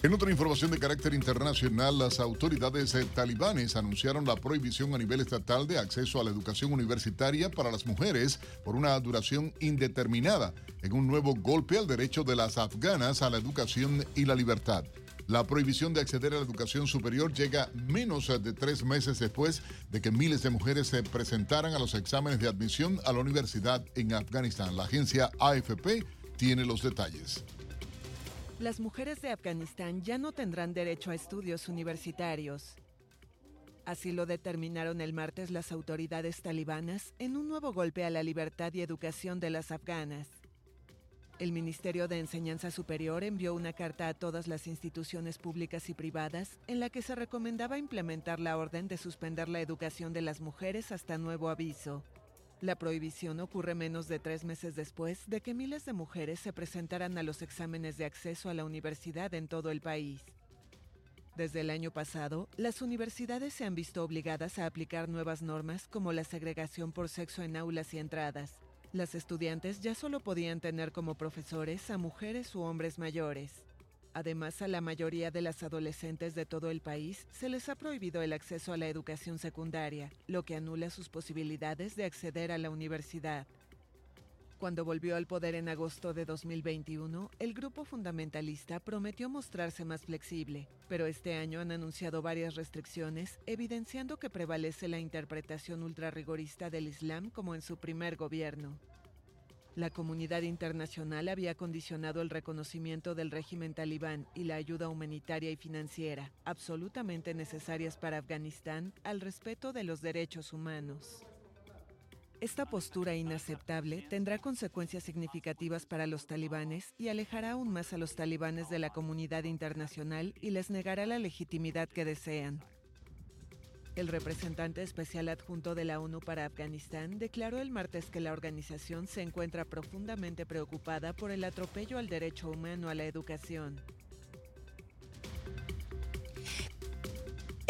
En otra información de carácter internacional, las autoridades eh, talibanes anunciaron la prohibición a nivel estatal de acceso a la educación universitaria para las mujeres por una duración indeterminada, en un nuevo golpe al derecho de las afganas a la educación y la libertad. La prohibición de acceder a la educación superior llega menos de tres meses después de que miles de mujeres se presentaran a los exámenes de admisión a la universidad en Afganistán. La agencia AFP tiene los detalles. Las mujeres de Afganistán ya no tendrán derecho a estudios universitarios. Así lo determinaron el martes las autoridades talibanas en un nuevo golpe a la libertad y educación de las afganas. El Ministerio de Enseñanza Superior envió una carta a todas las instituciones públicas y privadas en la que se recomendaba implementar la orden de suspender la educación de las mujeres hasta nuevo aviso. La prohibición ocurre menos de tres meses después de que miles de mujeres se presentaran a los exámenes de acceso a la universidad en todo el país. Desde el año pasado, las universidades se han visto obligadas a aplicar nuevas normas como la segregación por sexo en aulas y entradas. Las estudiantes ya solo podían tener como profesores a mujeres u hombres mayores. Además, a la mayoría de las adolescentes de todo el país se les ha prohibido el acceso a la educación secundaria, lo que anula sus posibilidades de acceder a la universidad. Cuando volvió al poder en agosto de 2021, el grupo fundamentalista prometió mostrarse más flexible, pero este año han anunciado varias restricciones, evidenciando que prevalece la interpretación ultrarrigorista del Islam como en su primer gobierno. La comunidad internacional había condicionado el reconocimiento del régimen talibán y la ayuda humanitaria y financiera, absolutamente necesarias para Afganistán, al respeto de los derechos humanos. Esta postura inaceptable tendrá consecuencias significativas para los talibanes y alejará aún más a los talibanes de la comunidad internacional y les negará la legitimidad que desean. El representante especial adjunto de la ONU para Afganistán declaró el martes que la organización se encuentra profundamente preocupada por el atropello al derecho humano a la educación.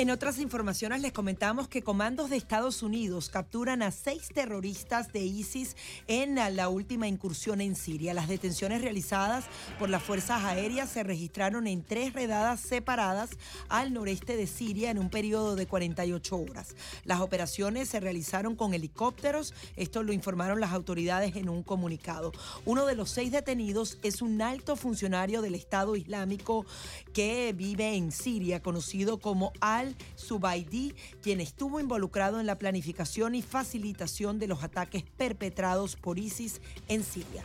En otras informaciones les comentamos que comandos de Estados Unidos capturan a seis terroristas de ISIS en la última incursión en Siria. Las detenciones realizadas por las fuerzas aéreas se registraron en tres redadas separadas al noreste de Siria en un periodo de 48 horas. Las operaciones se realizaron con helicópteros, esto lo informaron las autoridades en un comunicado. Uno de los seis detenidos es un alto funcionario del Estado Islámico que vive en Siria, conocido como Al Subaidi, quien estuvo involucrado en la planificación y facilitación de los ataques perpetrados por ISIS en Siria.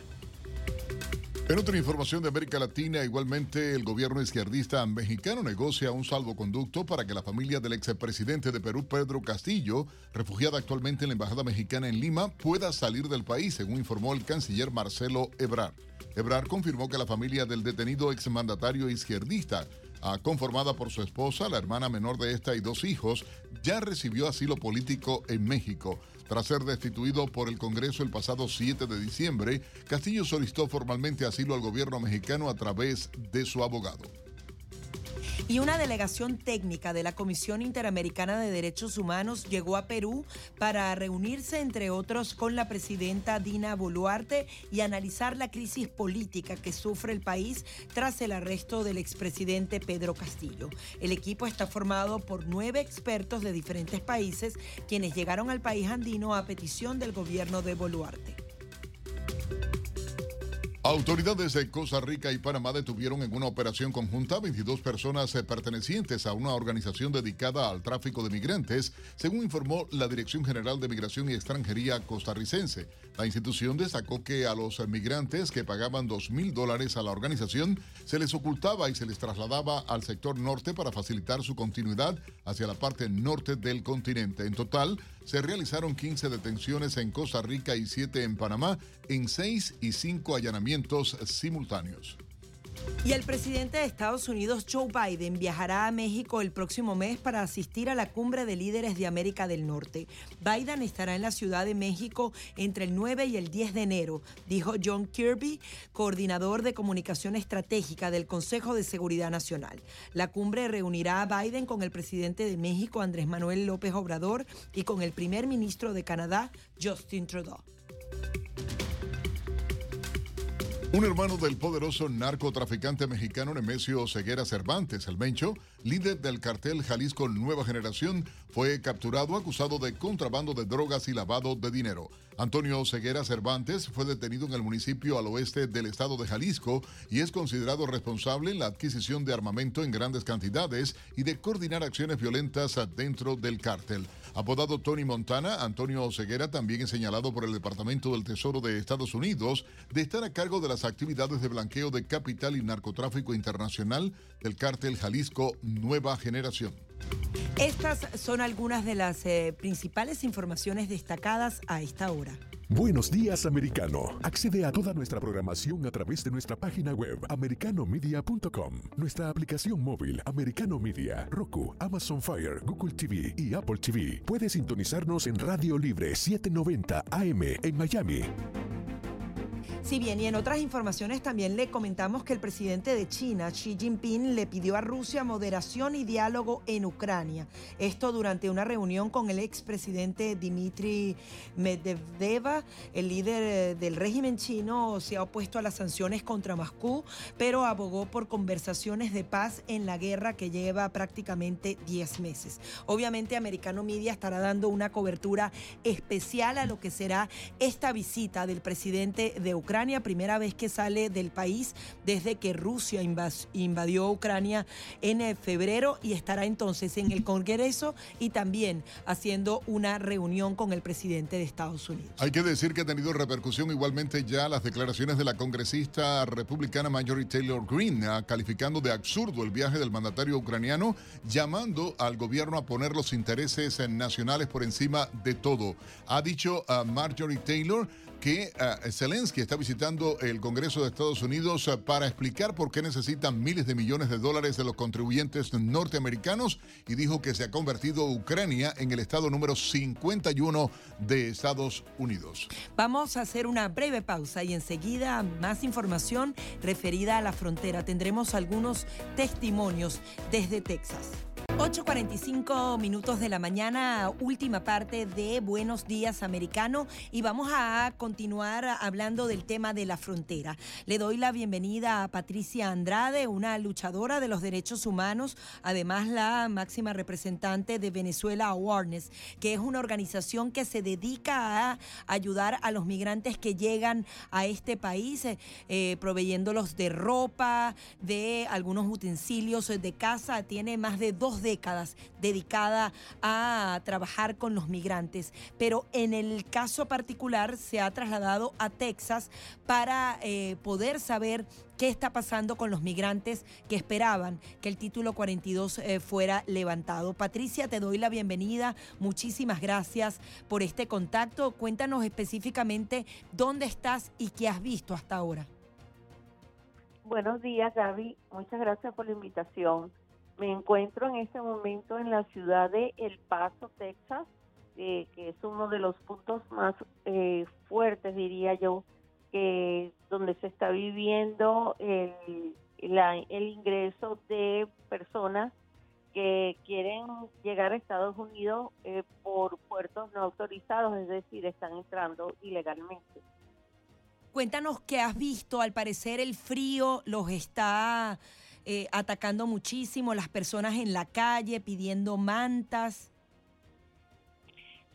En otra información de América Latina, igualmente el gobierno izquierdista mexicano negocia un salvoconducto para que la familia del expresidente de Perú, Pedro Castillo, refugiada actualmente en la Embajada Mexicana en Lima, pueda salir del país, según informó el canciller Marcelo Ebrard. Ebrard confirmó que la familia del detenido exmandatario izquierdista conformada por su esposa, la hermana menor de esta y dos hijos, ya recibió asilo político en México. Tras ser destituido por el Congreso el pasado 7 de diciembre, Castillo solicitó formalmente asilo al gobierno mexicano a través de su abogado y una delegación técnica de la Comisión Interamericana de Derechos Humanos llegó a Perú para reunirse, entre otros, con la presidenta Dina Boluarte y analizar la crisis política que sufre el país tras el arresto del expresidente Pedro Castillo. El equipo está formado por nueve expertos de diferentes países quienes llegaron al país andino a petición del gobierno de Boluarte. Autoridades de Costa Rica y Panamá detuvieron en una operación conjunta 22 personas eh, pertenecientes a una organización dedicada al tráfico de migrantes, según informó la Dirección General de Migración y Extranjería costarricense. La institución destacó que a los migrantes que pagaban 2 mil dólares a la organización se les ocultaba y se les trasladaba al sector norte para facilitar su continuidad hacia la parte norte del continente. En total, se realizaron 15 detenciones en Costa Rica y 7 en Panamá en 6 y 5 allanamientos simultáneos. Y el presidente de Estados Unidos, Joe Biden, viajará a México el próximo mes para asistir a la cumbre de líderes de América del Norte. Biden estará en la Ciudad de México entre el 9 y el 10 de enero, dijo John Kirby, coordinador de comunicación estratégica del Consejo de Seguridad Nacional. La cumbre reunirá a Biden con el presidente de México, Andrés Manuel López Obrador, y con el primer ministro de Canadá, Justin Trudeau. Un hermano del poderoso narcotraficante mexicano Nemesio Ceguera Cervantes, el Mencho, líder del cartel Jalisco Nueva Generación, fue capturado acusado de contrabando de drogas y lavado de dinero. Antonio Ceguera Cervantes fue detenido en el municipio al oeste del estado de Jalisco y es considerado responsable en la adquisición de armamento en grandes cantidades y de coordinar acciones violentas dentro del cártel. Apodado Tony Montana, Antonio Ceguera también es señalado por el Departamento del Tesoro de Estados Unidos de estar a cargo de las actividades de blanqueo de capital y narcotráfico internacional del cártel Jalisco Nueva Generación. Estas son algunas de las eh, principales informaciones destacadas a esta hora. Buenos días, americano. Accede a toda nuestra programación a través de nuestra página web americanomedia.com, nuestra aplicación móvil Americano Media, Roku, Amazon Fire, Google TV y Apple TV. Puedes sintonizarnos en Radio Libre 790 AM en Miami. Si bien, y en otras informaciones también le comentamos que el presidente de China, Xi Jinping, le pidió a Rusia moderación y diálogo en Ucrania. Esto durante una reunión con el expresidente Dmitry Medvedev, el líder eh, del régimen chino, se ha opuesto a las sanciones contra Moscú, pero abogó por conversaciones de paz en la guerra que lleva prácticamente 10 meses. Obviamente, Americano Media estará dando una cobertura especial a lo que será esta visita del presidente de Ucrania primera vez que sale del país desde que Rusia invadió Ucrania en eh, febrero y estará entonces en el Congreso y también haciendo una reunión con el presidente de Estados Unidos. Hay que decir que ha tenido repercusión igualmente ya las declaraciones de la congresista republicana Marjorie Taylor Greene, ah, calificando de absurdo el viaje del mandatario ucraniano, llamando al gobierno a poner los intereses nacionales por encima de todo. Ha dicho a Marjorie Taylor que uh, Zelensky está visitando el Congreso de Estados Unidos uh, para explicar por qué necesitan miles de millones de dólares de los contribuyentes norteamericanos y dijo que se ha convertido Ucrania en el estado número 51 de Estados Unidos. Vamos a hacer una breve pausa y enseguida más información referida a la frontera. Tendremos algunos testimonios desde Texas. 8.45 minutos de la mañana, última parte de Buenos Días Americano y vamos a continuar hablando del tema de la frontera. Le doy la bienvenida a Patricia Andrade, una luchadora de los derechos humanos, además la máxima representante de Venezuela Awareness, que es una organización que se dedica a ayudar a los migrantes que llegan a este país, eh, proveyéndolos de ropa, de algunos utensilios de casa. Tiene más de dos décadas dedicada a trabajar con los migrantes, pero en el caso particular se ha trasladado a Texas para eh, poder saber qué está pasando con los migrantes que esperaban que el título 42 eh, fuera levantado. Patricia, te doy la bienvenida. Muchísimas gracias por este contacto. Cuéntanos específicamente dónde estás y qué has visto hasta ahora. Buenos días, Gaby. Muchas gracias por la invitación. Me encuentro en este momento en la ciudad de El Paso, Texas, eh, que es uno de los puntos más eh, fuertes, diría yo, que donde se está viviendo el, el ingreso de personas que quieren llegar a Estados Unidos eh, por puertos no autorizados, es decir, están entrando ilegalmente. Cuéntanos qué has visto. Al parecer el frío los está eh, atacando muchísimo, las personas en la calle pidiendo mantas.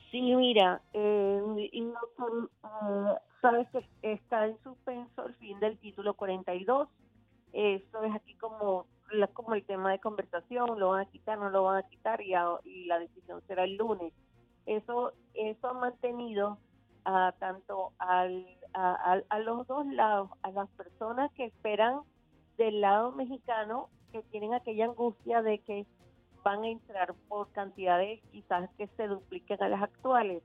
Sí, mira, eh, eh, sabes que está en suspenso el fin del título 42. Eso es aquí como, el tema de conversación, lo van a quitar, no lo van a quitar y, y la decisión será el lunes. Eso, eso ha mantenido a tanto al, a los dos lados, a las personas que esperan del lado mexicano que tienen aquella angustia de que van a entrar por cantidades quizás que se dupliquen a las actuales.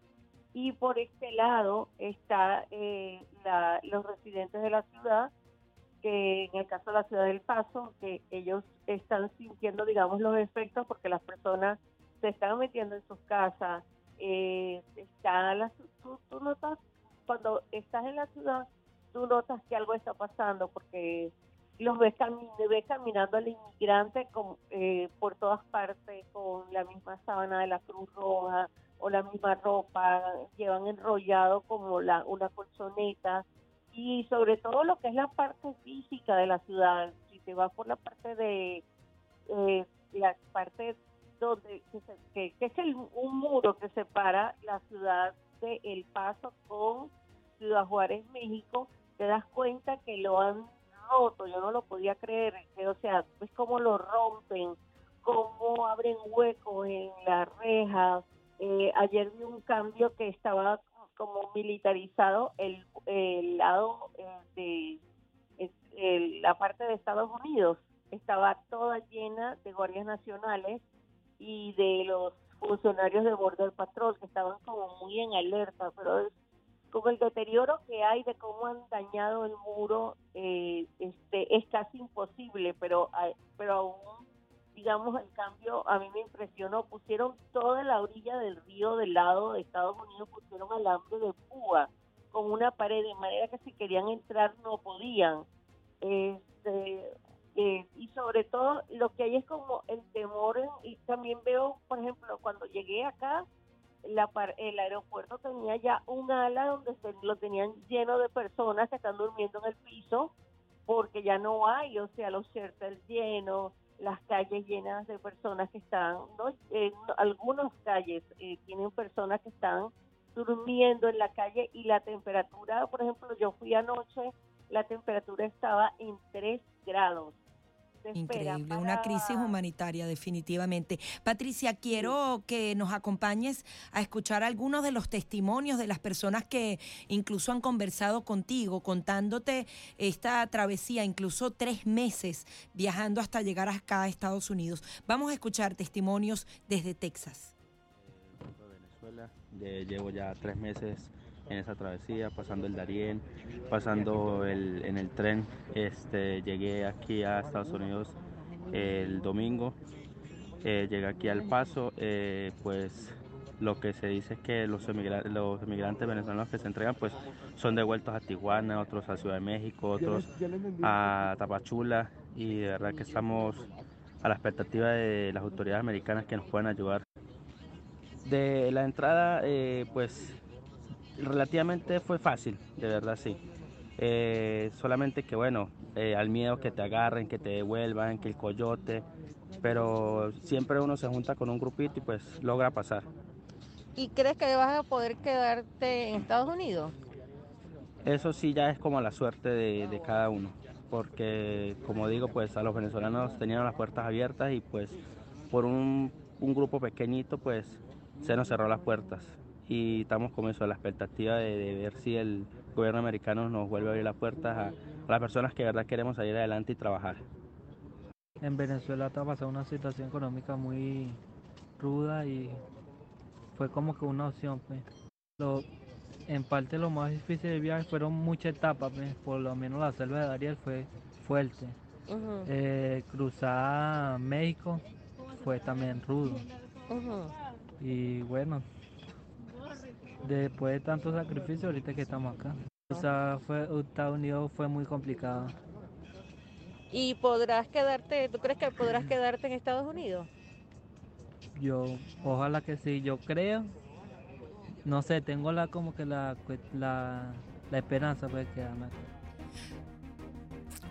Y por este lado está eh, los residentes de la ciudad que en el caso de la ciudad del Paso, que ellos están sintiendo, digamos, los efectos porque las personas se están metiendo en sus casas. Eh, está la, tú, tú notas, cuando estás en la ciudad, tú notas que algo está pasando porque los ves, ves caminando al inmigrante con, eh, por todas partes con la misma sábana de la Cruz Roja o la misma ropa, llevan enrollado como la, una colchoneta y sobre todo lo que es la parte física de la ciudad. Si te vas por la parte de eh, la parte donde que, es el, un muro que separa la ciudad de El Paso con Ciudad Juárez, México, te das cuenta que lo han roto, yo no lo podía creer, que, o sea, es como lo rompen, cómo abren huecos en las rejas. Eh, ayer vi un cambio que estaba como militarizado el, el lado eh, de la parte de Estados Unidos estaba toda llena de guardias nacionales y de los funcionarios de Border Patrol que estaban como muy en alerta, pero como el deterioro que hay de cómo han dañado el muro eh, este es casi imposible, pero pero aún digamos el cambio a mí me impresionó, pusieron toda la orilla del río del lado de Estados Unidos, pusieron alambre de púa con una pared de manera que si querían entrar no podían. Este, eh, y sobre todo lo que hay es como el temor y también veo por ejemplo cuando llegué acá la, el aeropuerto tenía ya un ala donde se, lo tenían lleno de personas que están durmiendo en el piso porque ya no hay, o sea, los shelters llenos, las calles llenas de personas que están, ¿no? en algunas calles eh, tienen personas que están durmiendo en la calle y la temperatura, por ejemplo, yo fui anoche, la temperatura estaba en 3 grados Increíble, una crisis humanitaria definitivamente. Patricia, quiero que nos acompañes a escuchar algunos de los testimonios de las personas que incluso han conversado contigo, contándote esta travesía, incluso tres meses viajando hasta llegar acá a Estados Unidos. Vamos a escuchar testimonios desde Texas. Venezuela, llevo ya tres meses en esa travesía, pasando el Darién, pasando el, en el tren. Este, llegué aquí a Estados Unidos el domingo, eh, llegué aquí al Paso, eh, pues lo que se dice es que los, emigrantes, los emigrantes venezolanos que se entregan pues son devueltos a Tijuana, otros a Ciudad de México, otros a Tapachula y de verdad que estamos a la expectativa de las autoridades americanas que nos puedan ayudar. De la entrada, eh, pues relativamente fue fácil, de verdad sí. Eh, solamente que bueno, eh, al miedo que te agarren, que te devuelvan, que el coyote, pero siempre uno se junta con un grupito y pues logra pasar. ¿Y crees que vas a poder quedarte en Estados Unidos? Eso sí ya es como la suerte de, cada uno, porque como digo, pues a los venezolanos tenían las puertas abiertas y pues por un, un grupo pequeñito pues se nos cerró las puertas y estamos con eso, a la expectativa de, ver si el gobierno americano nos vuelve a abrir las puertas a, las personas que de verdad queremos salir adelante y trabajar. En Venezuela está pasando una situación económica muy ruda y fue como que una opción. Pues. Lo, en parte lo más difícil del viaje fueron muchas etapas, pues. por lo menos la selva de Dariel fue fuerte. Eh, cruzar México fue también rudo. Y bueno, después de tanto sacrificio, ahorita que estamos acá. O sea, fue, Estados Unidos fue muy complicado. ¿Y podrás quedarte, tú crees que podrás quedarte en Estados Unidos? Yo, ojalá que sí, yo creo. No sé, tengo la como que la, la, la esperanza de quedarme acá.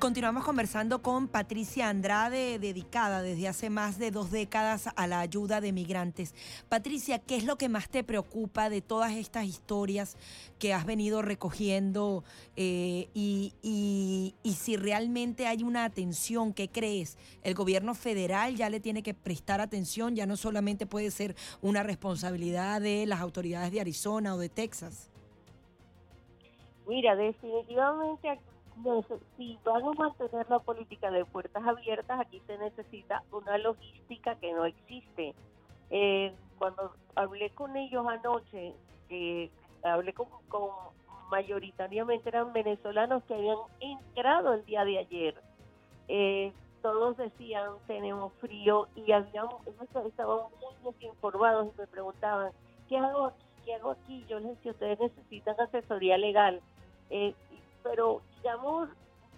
Continuamos conversando con Patricia Andrade, dedicada desde hace más de dos décadas a la ayuda de migrantes. Patricia, ¿qué es lo que más te preocupa de todas estas historias que has venido recogiendo eh, y, si realmente hay una atención, ¿qué crees? ¿El gobierno federal ya le tiene que prestar atención? Ya no solamente puede ser una responsabilidad de las autoridades de Arizona o de Texas. Mira, definitivamente si van a mantener la política de puertas abiertas, aquí se necesita una logística que no existe. Eh, cuando hablé con ellos anoche, hablé con, mayoritariamente eran venezolanos que habían entrado el día de ayer. Eh, todos decían tenemos frío y habían, estaban muy desinformados y me preguntaban, ¿qué hago aquí? ¿Qué hago aquí? Yo les decía, ustedes necesitan asesoría legal. Eh, pero, digamos,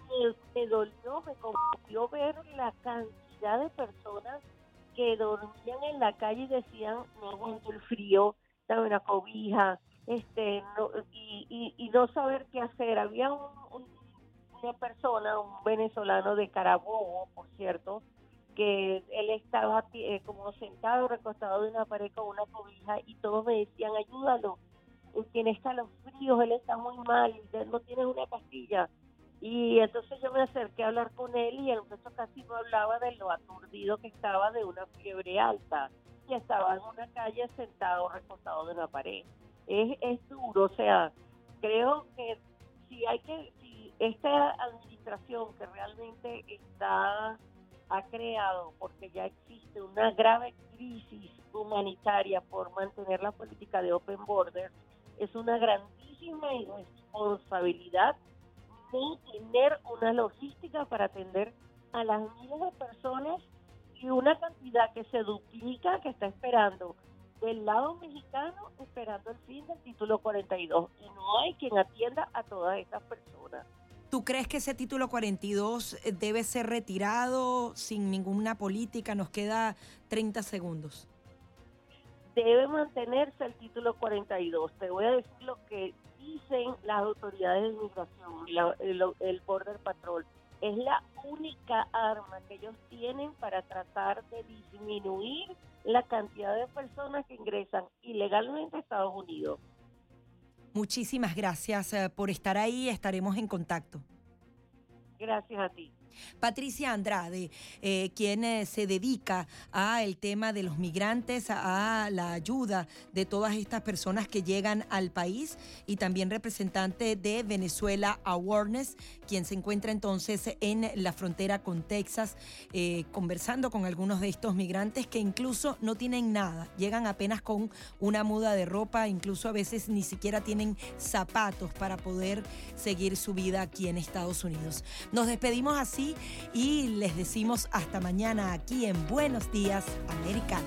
me, me dolió, me conmovió ver la cantidad de personas que dormían en la calle y decían, no aguanto el frío, dame una cobija, este, no, y, y, no saber qué hacer. Había una persona, un venezolano de Carabobo, por cierto, que él estaba eh, como sentado, recostado de una pared con una cobija y todos me decían, ayúdalo, tiene escalofríos, él está muy mal, no tiene una pastilla. Y entonces yo me acerqué a hablar con él y el muchacho casi no hablaba de lo aturdido que estaba de una fiebre alta y estaba en una calle sentado, recostado de una pared. Es, es duro, o sea, creo que si hay que, si esta administración que realmente está, ha creado, porque ya existe una grave crisis humanitaria por mantener la política de Open Borders, es una grandísima irresponsabilidad de tener una logística para atender a las miles de personas y una cantidad que se duplica, que está esperando del lado mexicano, esperando el fin del título 42. Y no hay quien atienda a todas estas personas. ¿Tú crees que ese título 42 eh, debe ser retirado sin ninguna política? Nos queda 30 segundos. Debe mantenerse el título 42. Te voy a decir lo que dicen las autoridades de inmigración, el, el Border Patrol es la única arma que ellos tienen para tratar de disminuir la cantidad de personas que ingresan ilegalmente a Estados Unidos. Muchísimas gracias eh, por estar ahí, estaremos en contacto. Gracias a ti. Patricia Andrade, eh, quien eh, se dedica al tema de los migrantes, a, la ayuda de todas estas personas que llegan al país y también representante de Venezuela Awareness, quien se encuentra entonces en la frontera con Texas, eh, conversando con algunos de estos migrantes que incluso no tienen nada, llegan apenas con una muda de ropa, incluso a veces ni siquiera tienen zapatos para poder seguir su vida aquí en Estados Unidos. Nos despedimos así y les decimos hasta mañana aquí en Buenos Días Americano.